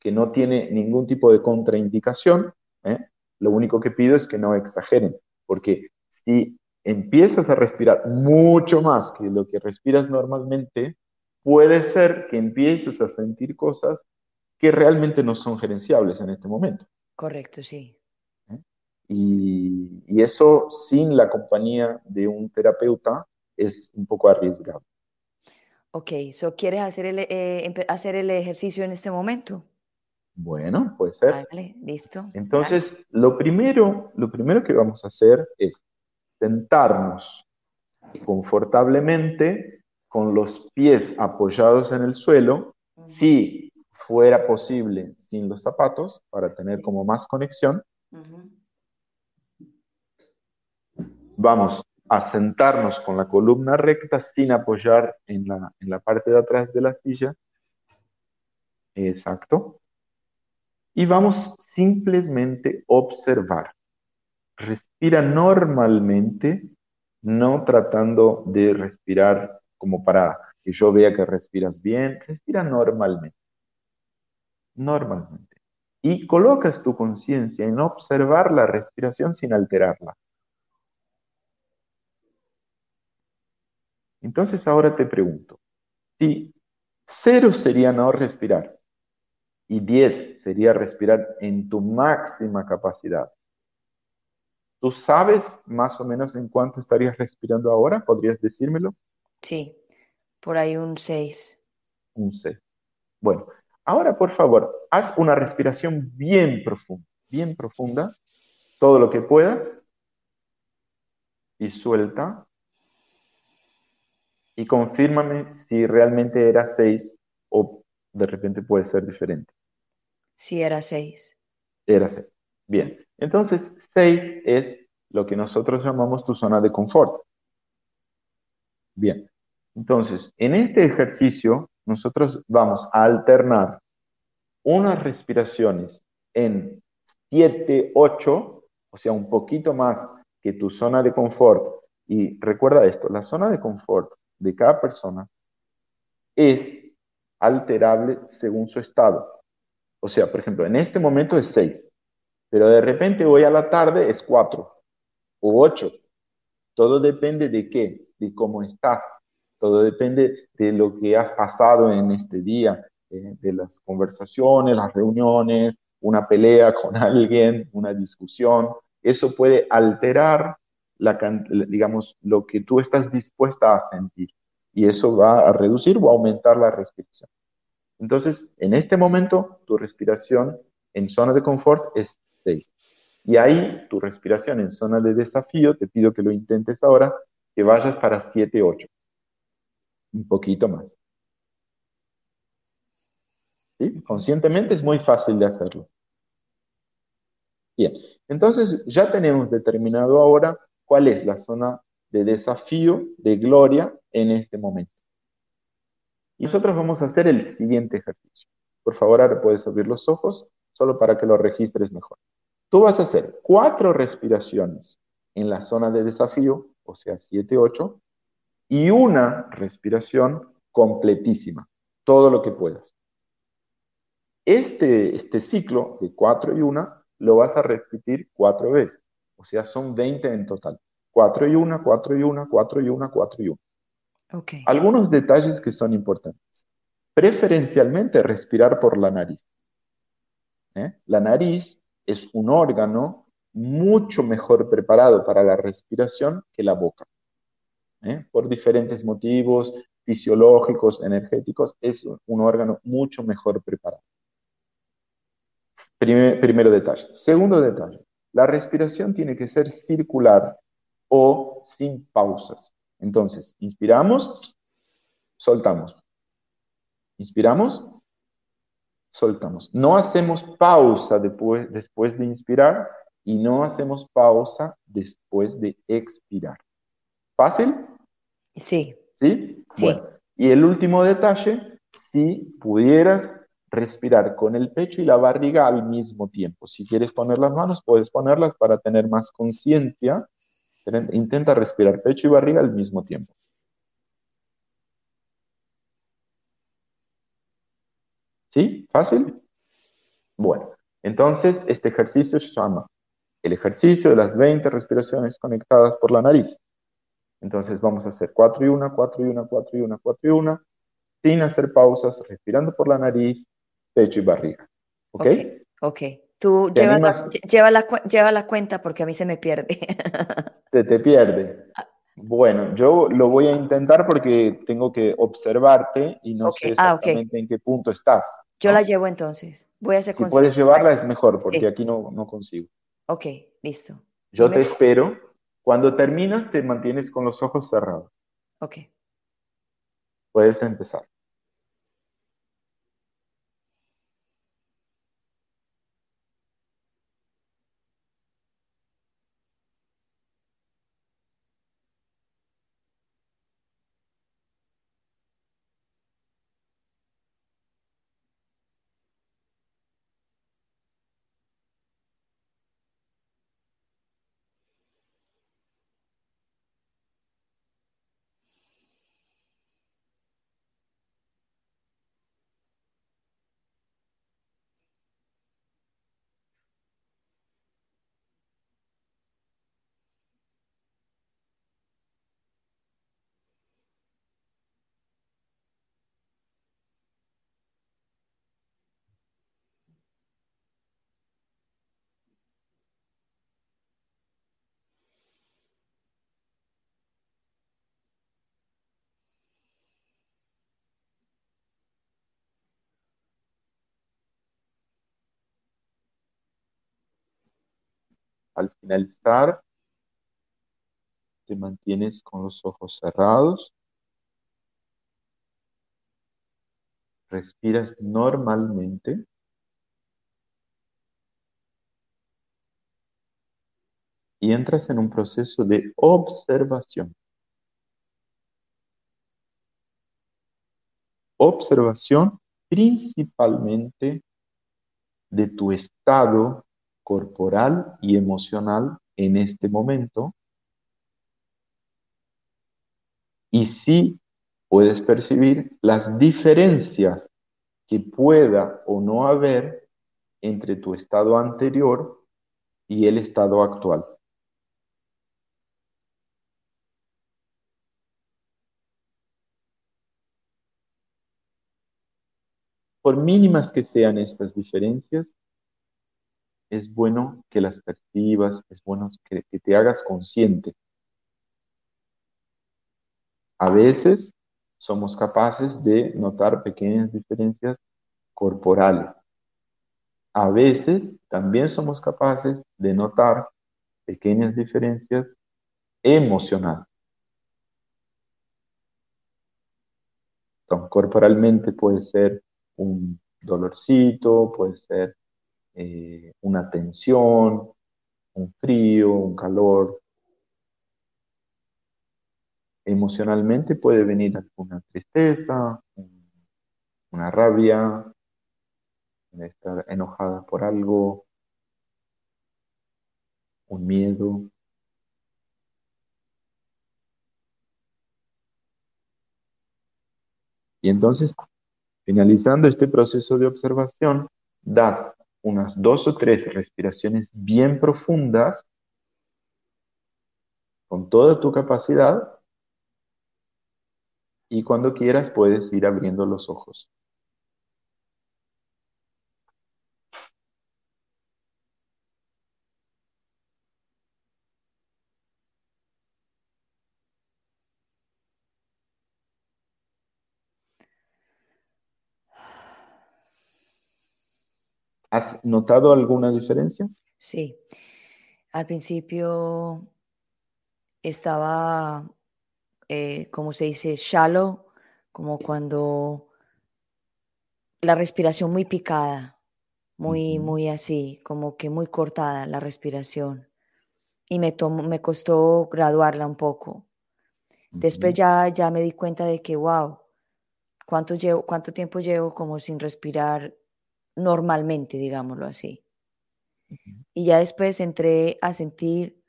que no tiene ningún tipo de contraindicación. ¿eh? Lo único que pido es que no exageren, porque si empiezas a respirar mucho más que lo que respiras normalmente, puede ser que empieces a sentir cosas que realmente no son gerenciables en este momento. Correcto, sí. Y, y, eso sin la compañía de un terapeuta es un poco arriesgado. Ok, so, ¿quieres hacer el, eh, hacer el ejercicio en este momento? Bueno, puede ser. Vale, listo. Entonces, lo primero, lo primero que vamos a hacer es sentarnos confortablemente con los pies apoyados en el suelo, si fuera posible sin los zapatos, para tener como más conexión. Vamos a sentarnos con la columna recta sin apoyar en la, en la parte de atrás de la silla. Exacto. Y vamos simplemente observar. Respira normalmente, no tratando de respirar como para que yo vea que respiras bien. Respira normalmente. Normalmente. Y colocas tu conciencia en observar la respiración sin alterarla. Entonces ahora te pregunto, si cero sería no respirar y 10 sería respirar en tu máxima capacidad, ¿tú sabes más o menos en cuánto estarías respirando ahora? ¿Podrías decírmelo? Sí, por ahí un 6. Un 6. Bueno, ahora por favor, haz una respiración bien profunda, bien profunda, todo lo que puedas, y suelta y confírmame si realmente era 6 o de repente puede ser diferente. Sí, era 6. Era 6. Bien, entonces 6 es lo que nosotros llamamos tu zona de confort. Bien, entonces en este ejercicio nosotros vamos a alternar unas respiraciones en 7, 8, o sea, un poquito más que tu zona de confort. Y recuerda esto, la zona de confort de cada persona es alterable según su estado. O sea, por ejemplo, en este momento es 6, pero de repente hoy a la tarde es 4 o 8. Todo depende de qué, de cómo estás. Todo depende de lo que has pasado en este día, eh, de las conversaciones, las reuniones, una pelea con alguien, una discusión. Eso puede alterar digamos, lo que tú estás dispuesta a sentir. Y eso va a reducir o aumentar la respiración. Entonces, en este momento, tu respiración en zona de confort es 6. Y ahí, tu respiración en zona de desafío, te pido que lo intentes ahora, que vayas para 7, 8. Un poquito más. ¿Sí? Conscientemente es muy fácil de hacerlo. Bien, entonces ya tenemos determinado ahora cuál es la zona de desafío, de gloria en este momento. Y nosotros vamos a hacer el siguiente ejercicio. Por favor, ahora puedes abrir los ojos, solo para que lo registres mejor. Tú vas a hacer cuatro respiraciones en la zona de desafío, o sea, 7, 8, y una respiración completísima, todo lo que puedas. Este, este ciclo de 4 y 1 lo vas a repetir cuatro veces. O sea, son 20 en total. 4 y 1, 4 y 1, 4 y 1, 4 y 1. Okay. Algunos detalles que son importantes. Preferencialmente respirar por la nariz. ¿Eh? La nariz es un órgano mucho mejor preparado para la respiración que la boca. ¿Eh? Por diferentes motivos fisiológicos, energéticos, es un órgano mucho mejor preparado. Primer, primero detalle. Segundo detalle. La respiración tiene que ser circular o sin pausas. Entonces, inspiramos, soltamos. Inspiramos, soltamos. No hacemos pausa después, después de inspirar y no hacemos pausa después de expirar. ¿Fácil? Sí. ¿Sí? Sí. Bueno, Y el último detalle, si pudieras respirar con el pecho y la barriga al mismo tiempo. Si quieres poner las manos, puedes ponerlas para tener más conciencia. Intenta respirar pecho y barriga al mismo tiempo. ¿Sí? ¿Fácil? Bueno, entonces este ejercicio se llama el ejercicio de las 20 respiraciones conectadas por la nariz. Entonces vamos a hacer 4 y 1, 4 y 1, 4 y 1, 4 y 1, sin hacer pausas, respirando por la nariz, pecho y barriga. ¿Ok? Ok. Tú lleva la, lleva, la, lleva la, cuenta porque a mí se me pierde. Se te pierde. Ah. Bueno, yo lo voy a intentar porque tengo que observarte y no sé ah, exactamente en qué punto estás. Yo la llevo entonces. Voy a hacer Si puedes llevarla es mejor porque aquí no, no consigo. Ok, listo. Yo te espero. Cuando terminas te mantienes con los ojos cerrados. Ok. Puedes empezar. Al finalizar, te mantienes con los ojos cerrados. Respiras normalmente. Y entras en un proceso de observación. Observación principalmente de tu estado corporal y emocional en este momento. Y si puedes percibir las diferencias que pueda o no haber entre tu estado anterior y el estado actual. Por mínimas que sean estas diferencias, es bueno que las percibas, es bueno que, te hagas consciente. A veces somos capaces de notar pequeñas diferencias corporales. A veces también somos capaces de notar pequeñas diferencias emocionales. corporalmente puede ser un dolorcito, puede ser eh, una tensión, un frío, un calor. Emocionalmente puede venir una tristeza, una rabia, estar enojada por algo, un miedo. Y entonces, finalizando este proceso de observación, das unas dos o tres respiraciones bien profundas con toda tu capacidad y cuando quieras puedes ir abriendo los ojos. ¿Has notado alguna diferencia? Sí. Al principio estaba, eh, como se dice, shallow, como cuando la respiración muy picada, muy, muy así, como que muy cortada la respiración. Y me, me costó graduarla un poco. Después ya, ya me di cuenta de que, wow, ¿Cuánto, llevo, ¿Cuánto tiempo llevo como sin respirar normalmente, digámoslo así? Y ya después entré a sentir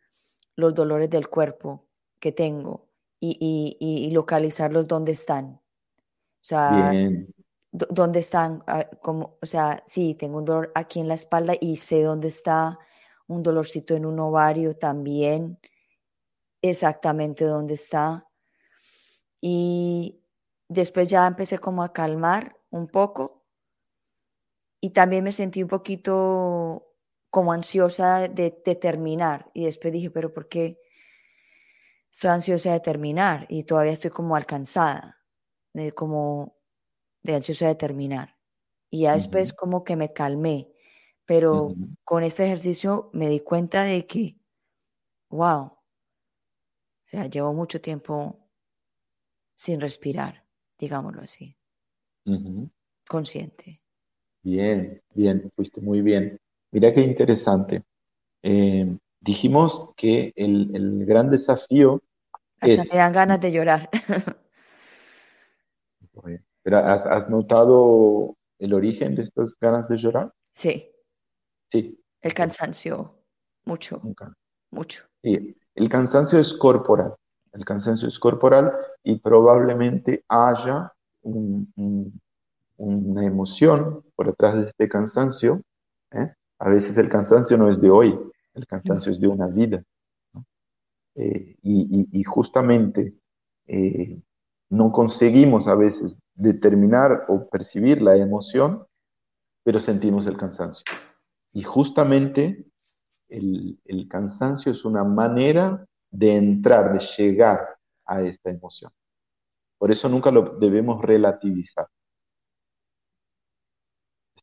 los dolores del cuerpo que tengo y, y, localizarlos dónde están. O sea, dónde están, ah, como, o sea, sí, tengo un dolor aquí en la espalda y sé dónde está un dolorcito en un ovario también, exactamente dónde está. Y después ya empecé como a calmar un poco y también me sentí un poquito como ansiosa de, terminar y después dije, pero ¿por qué estoy ansiosa de terminar y todavía estoy como alcanzada, de como de ansiosa de terminar? Y ya después como que me calmé, pero con este ejercicio me di cuenta de que, wow, o sea, llevo mucho tiempo sin respirar, digámoslo así, consciente. Bien, bien, fuiste muy bien. Mira qué interesante. Eh, dijimos que el, gran desafío Hasta me dan ganas de llorar. Pero ¿has, notado el origen de estas ganas de llorar? Sí. Sí. El cansancio, mucho. Mucho. Sí. El cansancio es corporal. El cansancio es corporal y probablemente haya una emoción por detrás de este cansancio ¿eh? A veces el cansancio no es de hoy, el cansancio es de una vida. Eh, y, justamente eh, no conseguimos a veces determinar o percibir la emoción, pero sentimos el cansancio. Y justamente el, el cansancio es una manera de entrar, de llegar a esta emoción. Por eso nunca lo debemos relativizar.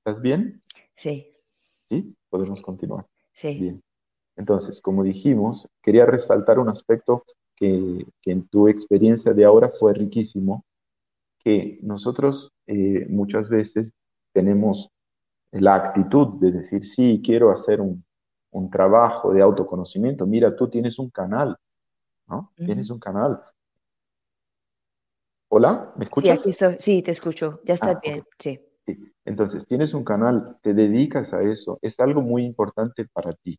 ¿Estás bien? Sí. ¿Sí? Podemos continuar. Sí. Bien. Entonces, como dijimos, quería resaltar un aspecto que, en tu experiencia de ahora fue riquísimo, que nosotros eh, muchas veces tenemos la actitud de decir, sí, quiero hacer un, trabajo de autoconocimiento. Mira, tú tienes un canal, ¿no? Tienes un canal. Hola, ¿me escuchas? Sí, aquí estoy. Sí, te escucho. Ya está ah, bien. Sí. Entonces, tienes un canal, te dedicas a eso, es algo muy importante para ti.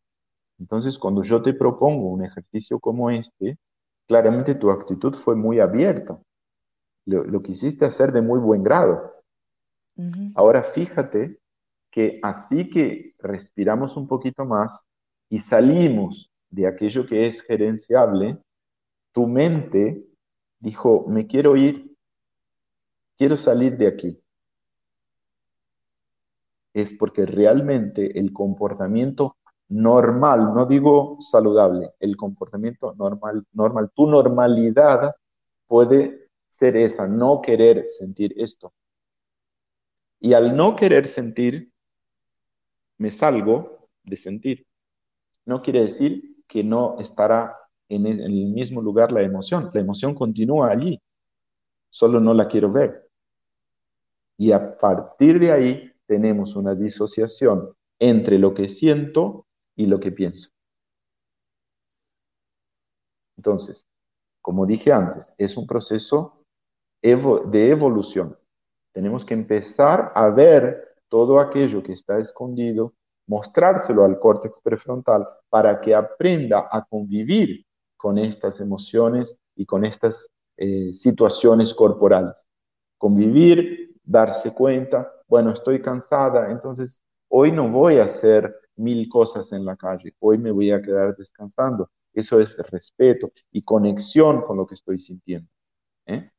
Entonces, cuando yo te propongo un ejercicio como este, claramente tu actitud fue muy abierta. Lo, quisiste hacer de muy buen grado. Ahora fíjate que así que respiramos un poquito más y salimos de aquello que es gerenciable, tu mente dijo, me quiero ir, quiero salir de aquí es porque realmente el comportamiento normal, no digo saludable, el comportamiento normal, normal, tu normalidad puede ser esa, no querer sentir esto. Y al no querer sentir, me salgo de sentir. No quiere decir que no estará en el mismo lugar la emoción. La emoción continúa allí, solo no la quiero ver. Y a partir de ahí tenemos una disociación entre lo que siento y lo que pienso. Entonces, como dije antes, es un proceso de evolución. Tenemos que empezar a ver todo aquello que está escondido, mostrárselo al córtex prefrontal para que aprenda a convivir con estas emociones y con estas eh, situaciones corporales. Convivir, darse cuenta, bueno, estoy cansada, entonces hoy no voy a hacer mil cosas en la calle, hoy me voy a quedar descansando. Eso es respeto y conexión con lo que estoy sintiendo. ¿eh?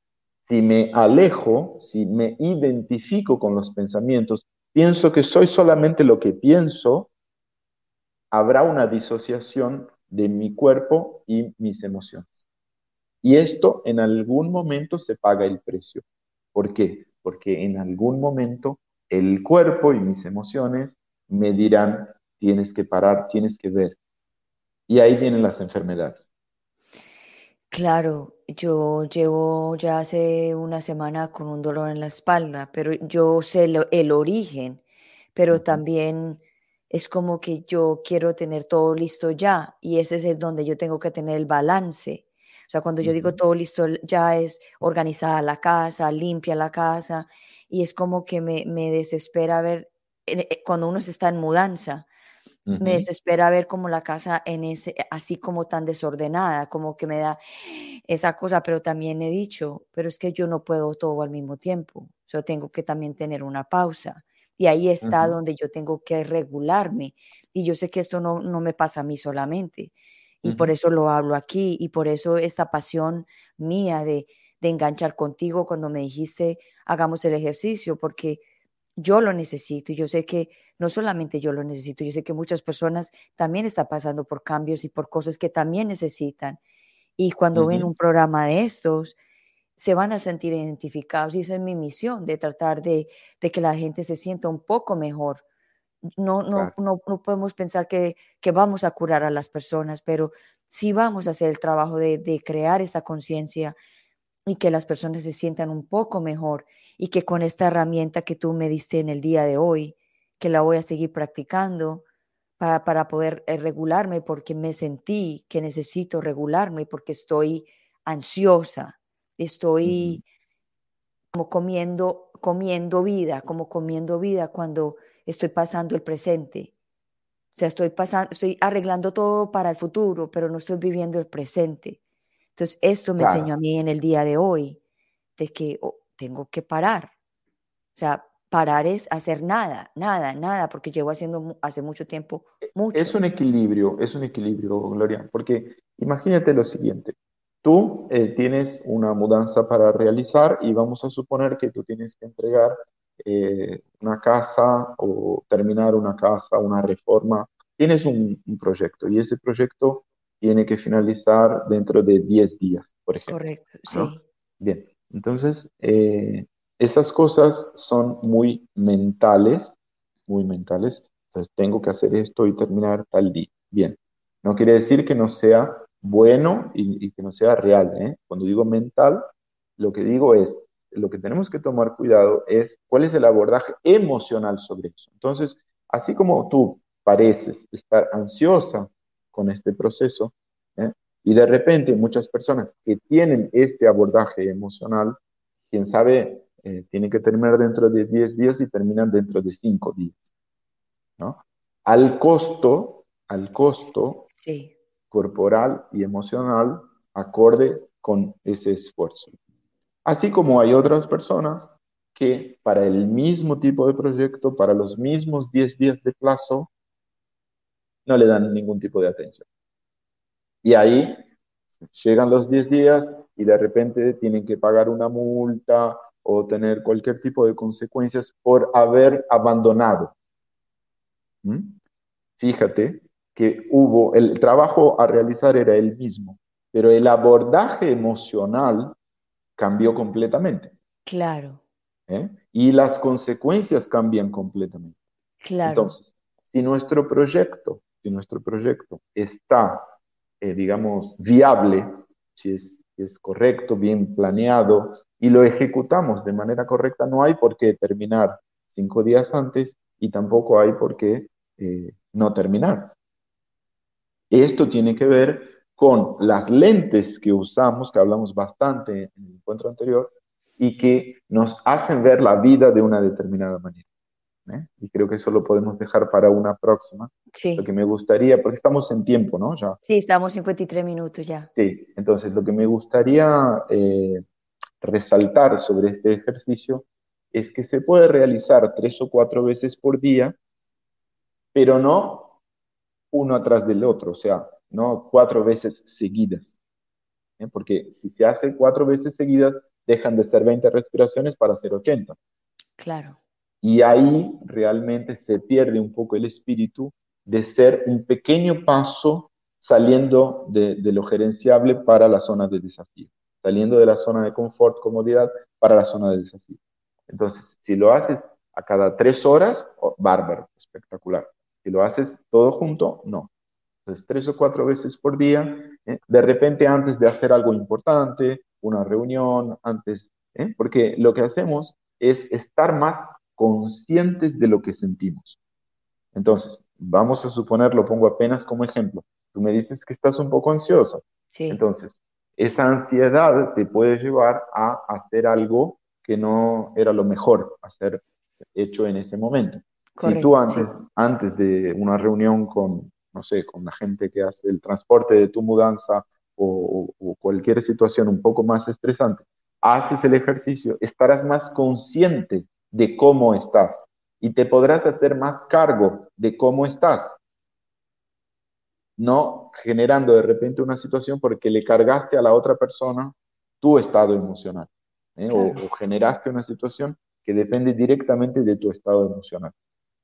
Si me alejo, si me identifico con los pensamientos, pienso que soy solamente lo que pienso, habrá una disociación de mi cuerpo y mis emociones. Y esto en algún momento se paga el precio. ¿Por qué? Porque en algún momento el cuerpo y mis emociones me dirán, tienes que parar, tienes que ver. Y ahí vienen las enfermedades. Claro, yo llevo ya hace una semana con un dolor en la espalda, pero yo sé el origen, pero también es como que yo quiero tener todo listo ya y ese es el donde yo tengo que tener el balance, O sea, cuando yo digo todo listo, ya es organizada la casa, limpia la casa, y es como que me, me desespera ver eh, cuando uno está en mudanza, me desespera ver como la casa en ese, así como tan desordenada, como que me da esa cosa, pero también he dicho, pero es que yo no puedo todo al mismo tiempo, yo tengo que también tener una pausa. Y ahí está donde yo tengo que regularme. Y yo sé que esto no, no me pasa a mí solamente. Y por eso lo hablo aquí. Y por eso esta pasión mía de, de enganchar contigo cuando me dijiste, hagamos el ejercicio, porque yo lo necesito y yo sé que no solamente yo lo necesito, yo sé que muchas personas también están pasando por cambios y por cosas que también necesitan. Y cuando ven un programa de estos, se van a sentir identificados y esa es mi misión, de tratar de, que la gente se sienta un poco mejor. No, no, no, no, podemos pensar que, que, vamos a curar a las personas, pero sí vamos a hacer el trabajo de, de crear esa conciencia y que las personas se sientan un poco mejor y que con esta herramienta que tú me diste en el día de hoy, que la voy a seguir practicando para, para poder eh, regularme porque me sentí que necesito regularme porque estoy ansiosa, estoy como comiendo, comiendo vida, como comiendo vida cuando estoy pasando el presente. O sea, estoy pasando, estoy arreglando todo para el futuro, pero no estoy viviendo el presente. Entonces, esto me enseñó a mí en el día de hoy, de que oh, tengo que parar. O sea, parar es hacer nada, nada, nada, porque llevo haciendo hace mucho tiempo e, mucho. Es un equilibrio, es un equilibrio, Gloria, porque imagínate lo siguiente. Tú eh, tienes una mudanza para realizar y vamos a suponer que tú tienes que entregar eh, una casa o terminar una casa, una reforma. Tienes un, un proyecto y ese proyecto tiene que finalizar dentro de 10 días, por ejemplo. Correcto, sí. Bien, entonces, eh, esas cosas son muy mentales, muy mentales. Entonces, tengo que hacer esto y terminar tal día. Bien, no quiere decir que no sea bueno y, que no sea real. ¿eh? Cuando digo mental, lo que digo es, lo que tenemos que tomar cuidado es cuál es el abordaje emocional sobre eso. Entonces, así como tú pareces estar ansiosa con este proceso. ¿eh? Y de repente muchas personas que tienen este abordaje emocional, quién sabe, eh, tienen que terminar dentro de 10 días y terminan dentro de 5 días. ¿no? Al costo, al costo corporal y emocional acorde con ese esfuerzo. Así como hay otras personas que para el mismo tipo de proyecto, para los mismos 10 días de plazo, no le dan ningún tipo de atención. Y ahí llegan los 10 días y de repente tienen que pagar una multa o tener cualquier tipo de consecuencias por haber abandonado. ¿Mm? Fíjate que hubo, el trabajo a realizar era el mismo, pero el abordaje emocional cambió completamente. Claro. ¿Eh? Y las consecuencias cambian completamente. Claro. Entonces, si nuestro proyecto si nuestro proyecto está, eh, digamos, viable, si es, es correcto, bien planeado, y lo ejecutamos de manera correcta, no hay por qué terminar cinco días antes y tampoco hay por qué eh, no terminar. Esto tiene que ver con las lentes que usamos, que hablamos bastante en el encuentro anterior, y que nos hacen ver la vida de una determinada manera. ¿eh? y creo que eso lo podemos dejar para una próxima. Sí. Lo que me gustaría, porque estamos en tiempo, ¿no? Ya. Sí, estamos 53 minutos ya. Sí, entonces lo que me gustaría eh, resaltar sobre este ejercicio es que se puede realizar tres o cuatro veces por día, pero no uno atrás del otro, o sea, no cuatro veces seguidas. ¿eh? Porque si se hace cuatro veces seguidas, dejan de ser 20 respiraciones para ser 80. Claro. Y ahí realmente se pierde un poco el espíritu de ser un pequeño paso saliendo de, lo gerenciable para la zona de desafío, saliendo de la zona de confort, comodidad, para la zona de desafío. Entonces, si lo haces a cada tres horas, oh, bárbaro, espectacular. Si lo haces todo junto, no. Entonces, tres o cuatro veces por día, ¿eh? de repente antes de hacer algo importante, una reunión, antes, ¿eh? porque lo que hacemos es estar más conscientes de lo que sentimos. Entonces, vamos a suponer, lo pongo apenas como ejemplo. Tú me dices que estás un poco ansiosa. Sí. Entonces, esa ansiedad te puede llevar a hacer algo que no era lo mejor hacer hecho en ese momento. si tú antes, antes de una reunión con, no sé, con la gente que hace el transporte de tu mudanza o, o cualquier situación un poco más estresante, haces el ejercicio, estarás más consciente de cómo estás y te podrás hacer más cargo de cómo estás no generando de repente una situación porque le cargaste a la otra persona tu estado emocional ¿eh? o, generaste una situación que depende directamente de tu estado emocional.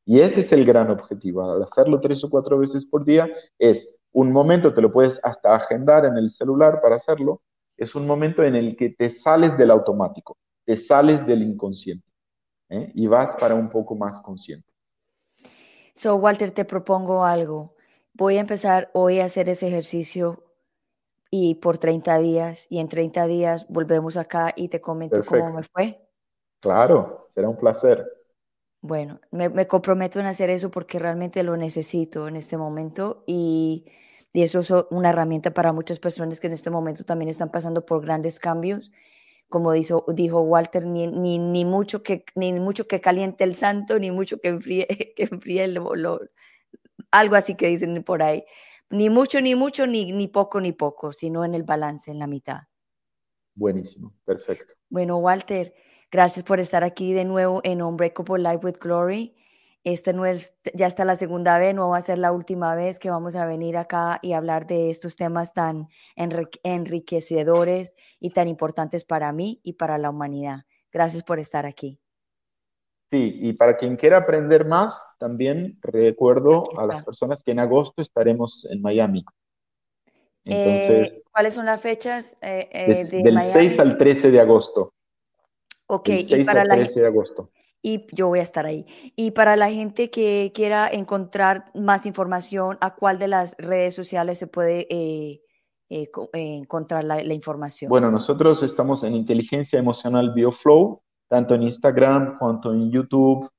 Y ese es el gran objetivo. Al hacerlo tres o cuatro veces por día es un momento, te lo puedes hasta agendar en el celular para hacerlo, es un momento en el que te sales del automático, te sales del inconsciente ¿eh? y vas para un poco más consciente. So, Walter, te propongo algo voy a empezar hoy a hacer ese ejercicio y por 30 días y en 30 días volvemos acá y te comento cómo me fue. Claro, será un placer. Bueno, me, comprometo en hacer eso porque realmente lo necesito en este momento y, y, eso es una herramienta para muchas personas que en este momento también están pasando por grandes cambios. Como dijo, dijo Walter, ni, ni, ni mucho que, ni mucho que caliente el santo, ni mucho que enfríe, que enfríe el, lo, algo así que dicen por ahí. Ni mucho, ni mucho, ni, ni poco, ni poco, sino en el balance, en la mitad. Buenísimo, perfecto. Bueno, Walter, gracias por estar aquí de nuevo en Unbreakable Life with Glory. Este no es, ya está la segunda vez, no va a ser la última vez que vamos a venir acá y hablar de estos temas tan enriquecedores y tan importantes para mí y para la humanidad. Gracias por estar aquí. Sí, y para quien quiera aprender más, también recuerdo a las personas que en agosto estaremos en Miami. Eh, ¿Cuáles son las fechas eh, eh, del 6 al 13 de agosto. Ok, y para la de agosto. Y yo voy a estar ahí. Y para la gente que quiera encontrar más información, ¿a cuál de las redes sociales se puede encontrar la, la, información? Bueno, nosotros estamos en Inteligencia Emocional BioFlow tanto en Instagram cuanto en YouTube,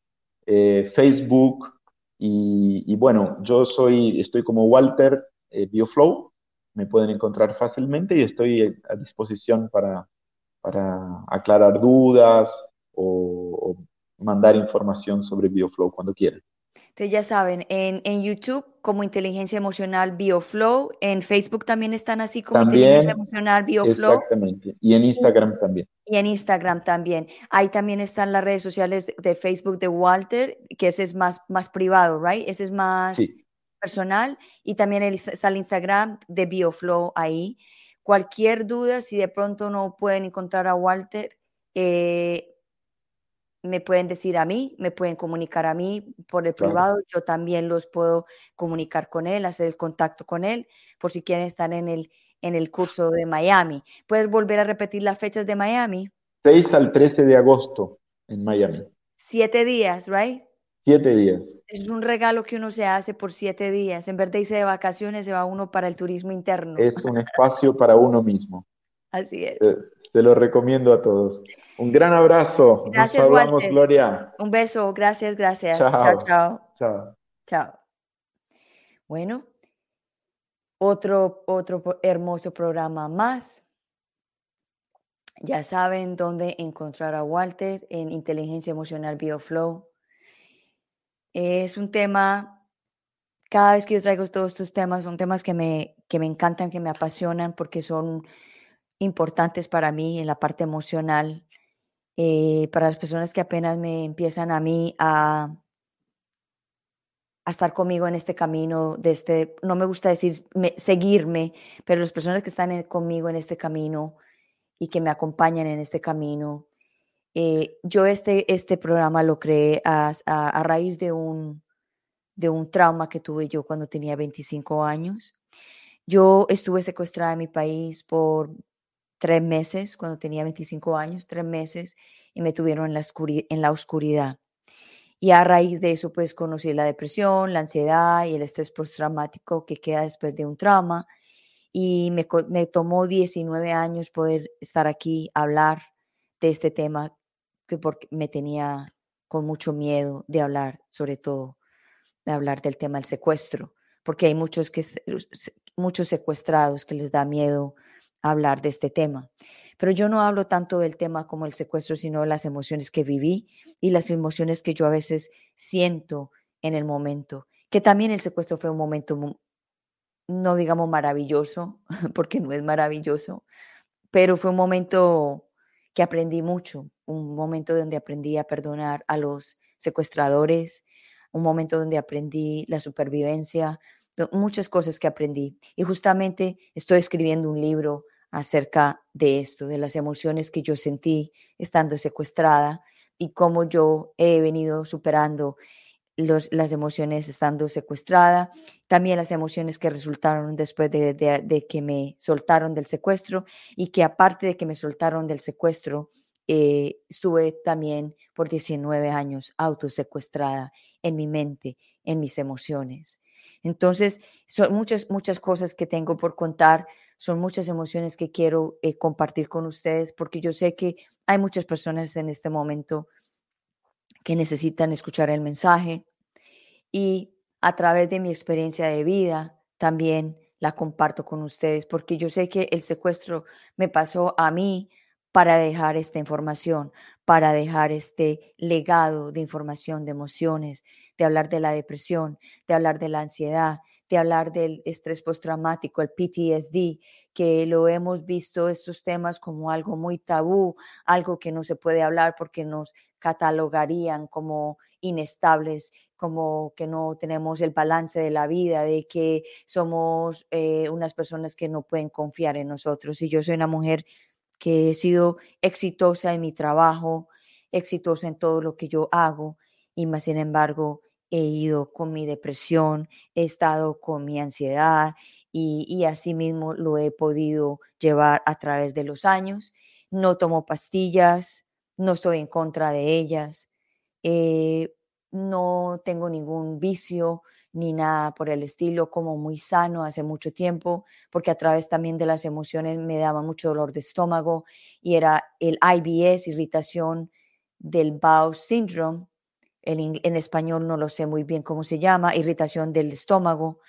eh, Facebook. Y, bueno, yo soy, estoy como Walter eh, Bioflow, me pueden encontrar fácilmente y estoy a disposición para, para aclarar dudas o, o mandar información sobre Bioflow cuando quieran. Entonces ya saben, en, en, YouTube como Inteligencia Emocional BioFlow, en Facebook también están así como Inteligencia Emocional BioFlow. Exactamente, y en Instagram también. Y en Instagram también. Ahí también están las redes sociales de Facebook de Walter, que ese es más, más privado, ¿right? Ese es más personal. Y también está el Instagram de BioFlow ahí. Cualquier duda, si de pronto no pueden encontrar a Walter, eh, me pueden decir a mí, me pueden comunicar a mí por el privado, yo también los puedo comunicar con él, hacer el contacto con él, por si quieren estar en el, en el curso de Miami. ¿Puedes volver a repetir las fechas de Miami? 6 al 13 de agosto en Miami. Siete días, ¿right? Siete días. Es un regalo que uno se hace por siete días. En vez de irse de vacaciones, se va uno para el turismo interno. Es un espacio para uno mismo. Así es. Se lo recomiendo a todos. Un gran abrazo. Gracias, Nos hablamos, Gloria. Un beso. Gracias, gracias. Chao, chao. Chao. Chao. Bueno, otro, otro hermoso programa más. Ya saben dónde encontrar a Walter en Inteligencia Emocional BioFlow. Es un tema, cada vez que yo traigo todos estos temas, son temas que me, que me encantan, que me apasionan porque son importantes para mí en la parte emocional, eh, para las personas que apenas me empiezan a mí a, a estar conmigo en este camino, de este, no me gusta decir seguirme, pero las personas que están conmigo en este camino y que me acompañan en este camino. Eh, yo este, este programa lo creé a, a, raíz de un, de un trauma que tuve yo cuando tenía 25 años. Yo estuve secuestrada en mi país por tres meses, cuando tenía 25 años, tres meses, y me tuvieron en la, en la oscuridad. Y a raíz de eso, pues conocí la depresión, la ansiedad y el estrés postraumático que queda después de un trauma. Y me, me tomó 19 años poder estar aquí, hablar de este tema, que porque me tenía con mucho miedo de hablar, sobre todo de hablar del tema del secuestro, porque hay muchos, que, muchos secuestrados que les da miedo hablar de este tema. Pero yo no hablo tanto del tema como el secuestro, sino de las emociones que viví y las emociones que yo a veces siento en el momento. Que también el secuestro fue un momento, no digamos maravilloso, porque no es maravilloso, pero fue un momento que aprendí mucho, un momento donde aprendí a perdonar a los secuestradores, un momento donde aprendí la supervivencia, muchas cosas que aprendí. Y justamente estoy escribiendo un libro acerca de esto, de las emociones que yo sentí estando secuestrada y cómo yo he venido superando las emociones estando secuestrada, también las emociones que resultaron después de, que me soltaron del secuestro y que aparte de que me soltaron del secuestro, eh, estuve también por 19 años autosecuestrada en mi mente, en mis emociones. Entonces, son muchas, muchas cosas que tengo por contar, son muchas emociones que quiero eh, compartir con ustedes, porque yo sé que hay muchas personas en este momento que necesitan escuchar el mensaje y a través de mi experiencia de vida también la comparto con ustedes, porque yo sé que el secuestro me pasó a mí para dejar esta información, para dejar este legado de información, de emociones, de hablar de la depresión, de hablar de la ansiedad, de hablar del estrés postraumático, el PTSD, que lo hemos visto estos temas como algo muy tabú, algo que no se puede hablar porque nos catalogarían como inestables, como que no tenemos el balance de la vida, de que somos eh, unas personas que no pueden confiar en nosotros. Y yo soy una mujer que he sido exitosa en mi trabajo, exitosa en todo lo que yo hago, y más sin embargo he ido con mi depresión, he estado con mi ansiedad y, y así mismo lo he podido llevar a través de los años. No tomo pastillas, no estoy en contra de ellas, eh, no tengo ningún vicio, ni nada por el estilo, como muy sano hace mucho tiempo, porque a través también de las emociones me daba mucho dolor de estómago y era el IBS, irritación del Bowel Syndrome, en español no lo sé muy bien cómo se llama, irritación del estómago,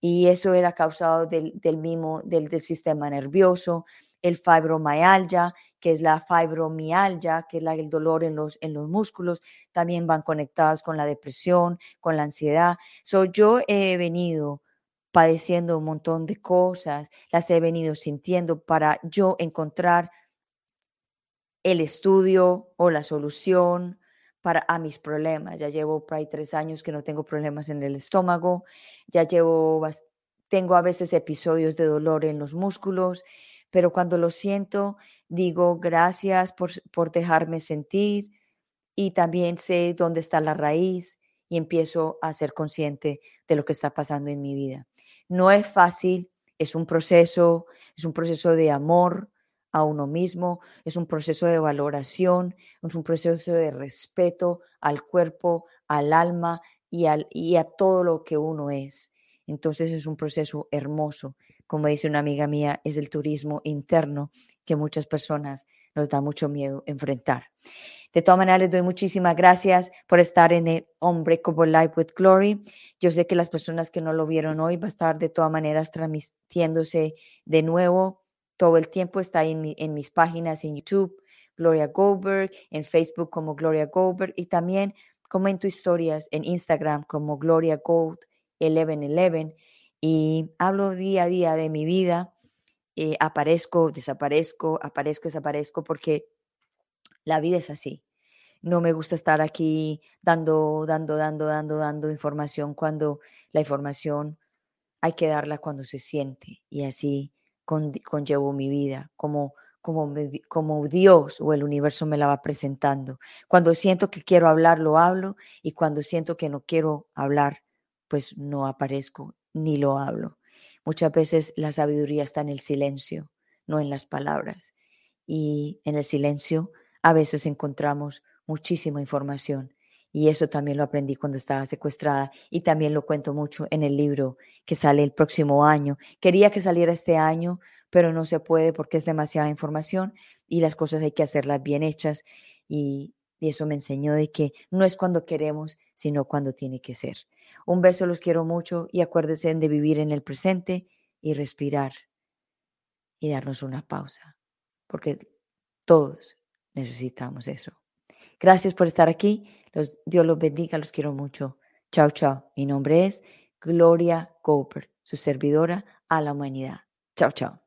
y eso era causado del, del mismo, del, del sistema nervioso, el fibromialgia, que es la fibromialgia, que es el dolor en los, en los músculos, también van conectadas con la depresión, con la ansiedad. So, yo he venido padeciendo un montón de cosas, las he venido sintiendo para yo encontrar el estudio o la solución para a mis problemas. Ya llevo por ahí tres años que no tengo problemas en el estómago, ya llevo, tengo a veces episodios de dolor en los músculos, pero cuando lo siento, digo gracias por, por dejarme sentir y también sé dónde está la raíz y empiezo a ser consciente de lo que está pasando en mi vida. No es fácil, es un proceso, es un proceso de amor a uno mismo, es un proceso de valoración, es un proceso de respeto al cuerpo, al alma y, al, y a todo lo que uno es. Entonces es un proceso hermoso como dice una amiga mía, es el turismo interno que muchas personas nos da mucho miedo enfrentar. De todas maneras, les doy muchísimas gracias por estar en el Unbreakable Life with Glory. Yo sé que las personas que no lo vieron hoy va a estar de todas maneras transmitiéndose de nuevo. Todo el tiempo está en, en mis páginas en YouTube, Gloria Goldberg, en Facebook como Gloria Goldberg y también comento historias en Instagram como Gloria Gold 1111 y hablo día a día de mi vida, eh, aparezco, desaparezco, aparezco, desaparezco, porque la vida es así. No me gusta estar aquí dando, dando, dando, dando, dando información cuando la información hay que darla cuando se siente y así conllevo mi vida, como, como, como Dios o el universo me la va presentando. Cuando siento que quiero hablar, lo hablo y cuando siento que no quiero hablar, pues no aparezco ni lo hablo. Muchas veces la sabiduría está en el silencio, no en las palabras. Y en el silencio a veces encontramos muchísima información. Y eso también lo aprendí cuando estaba secuestrada y también lo cuento mucho en el libro que sale el próximo año. Quería que saliera este año, pero no se puede porque es demasiada información y las cosas hay que hacerlas bien hechas. Y, eso me enseñó de que no es cuando queremos, sino cuando tiene que ser. Un beso, los quiero mucho y acuérdense de vivir en el presente y respirar. y darnos una pausa, porque todos necesitamos eso. Gracias por estar aquí. Dios los bendiga, los quiero mucho. Chao, chao. Mi nombre es Gloria Cooper, su servidora a la humanidad. Chao, chao.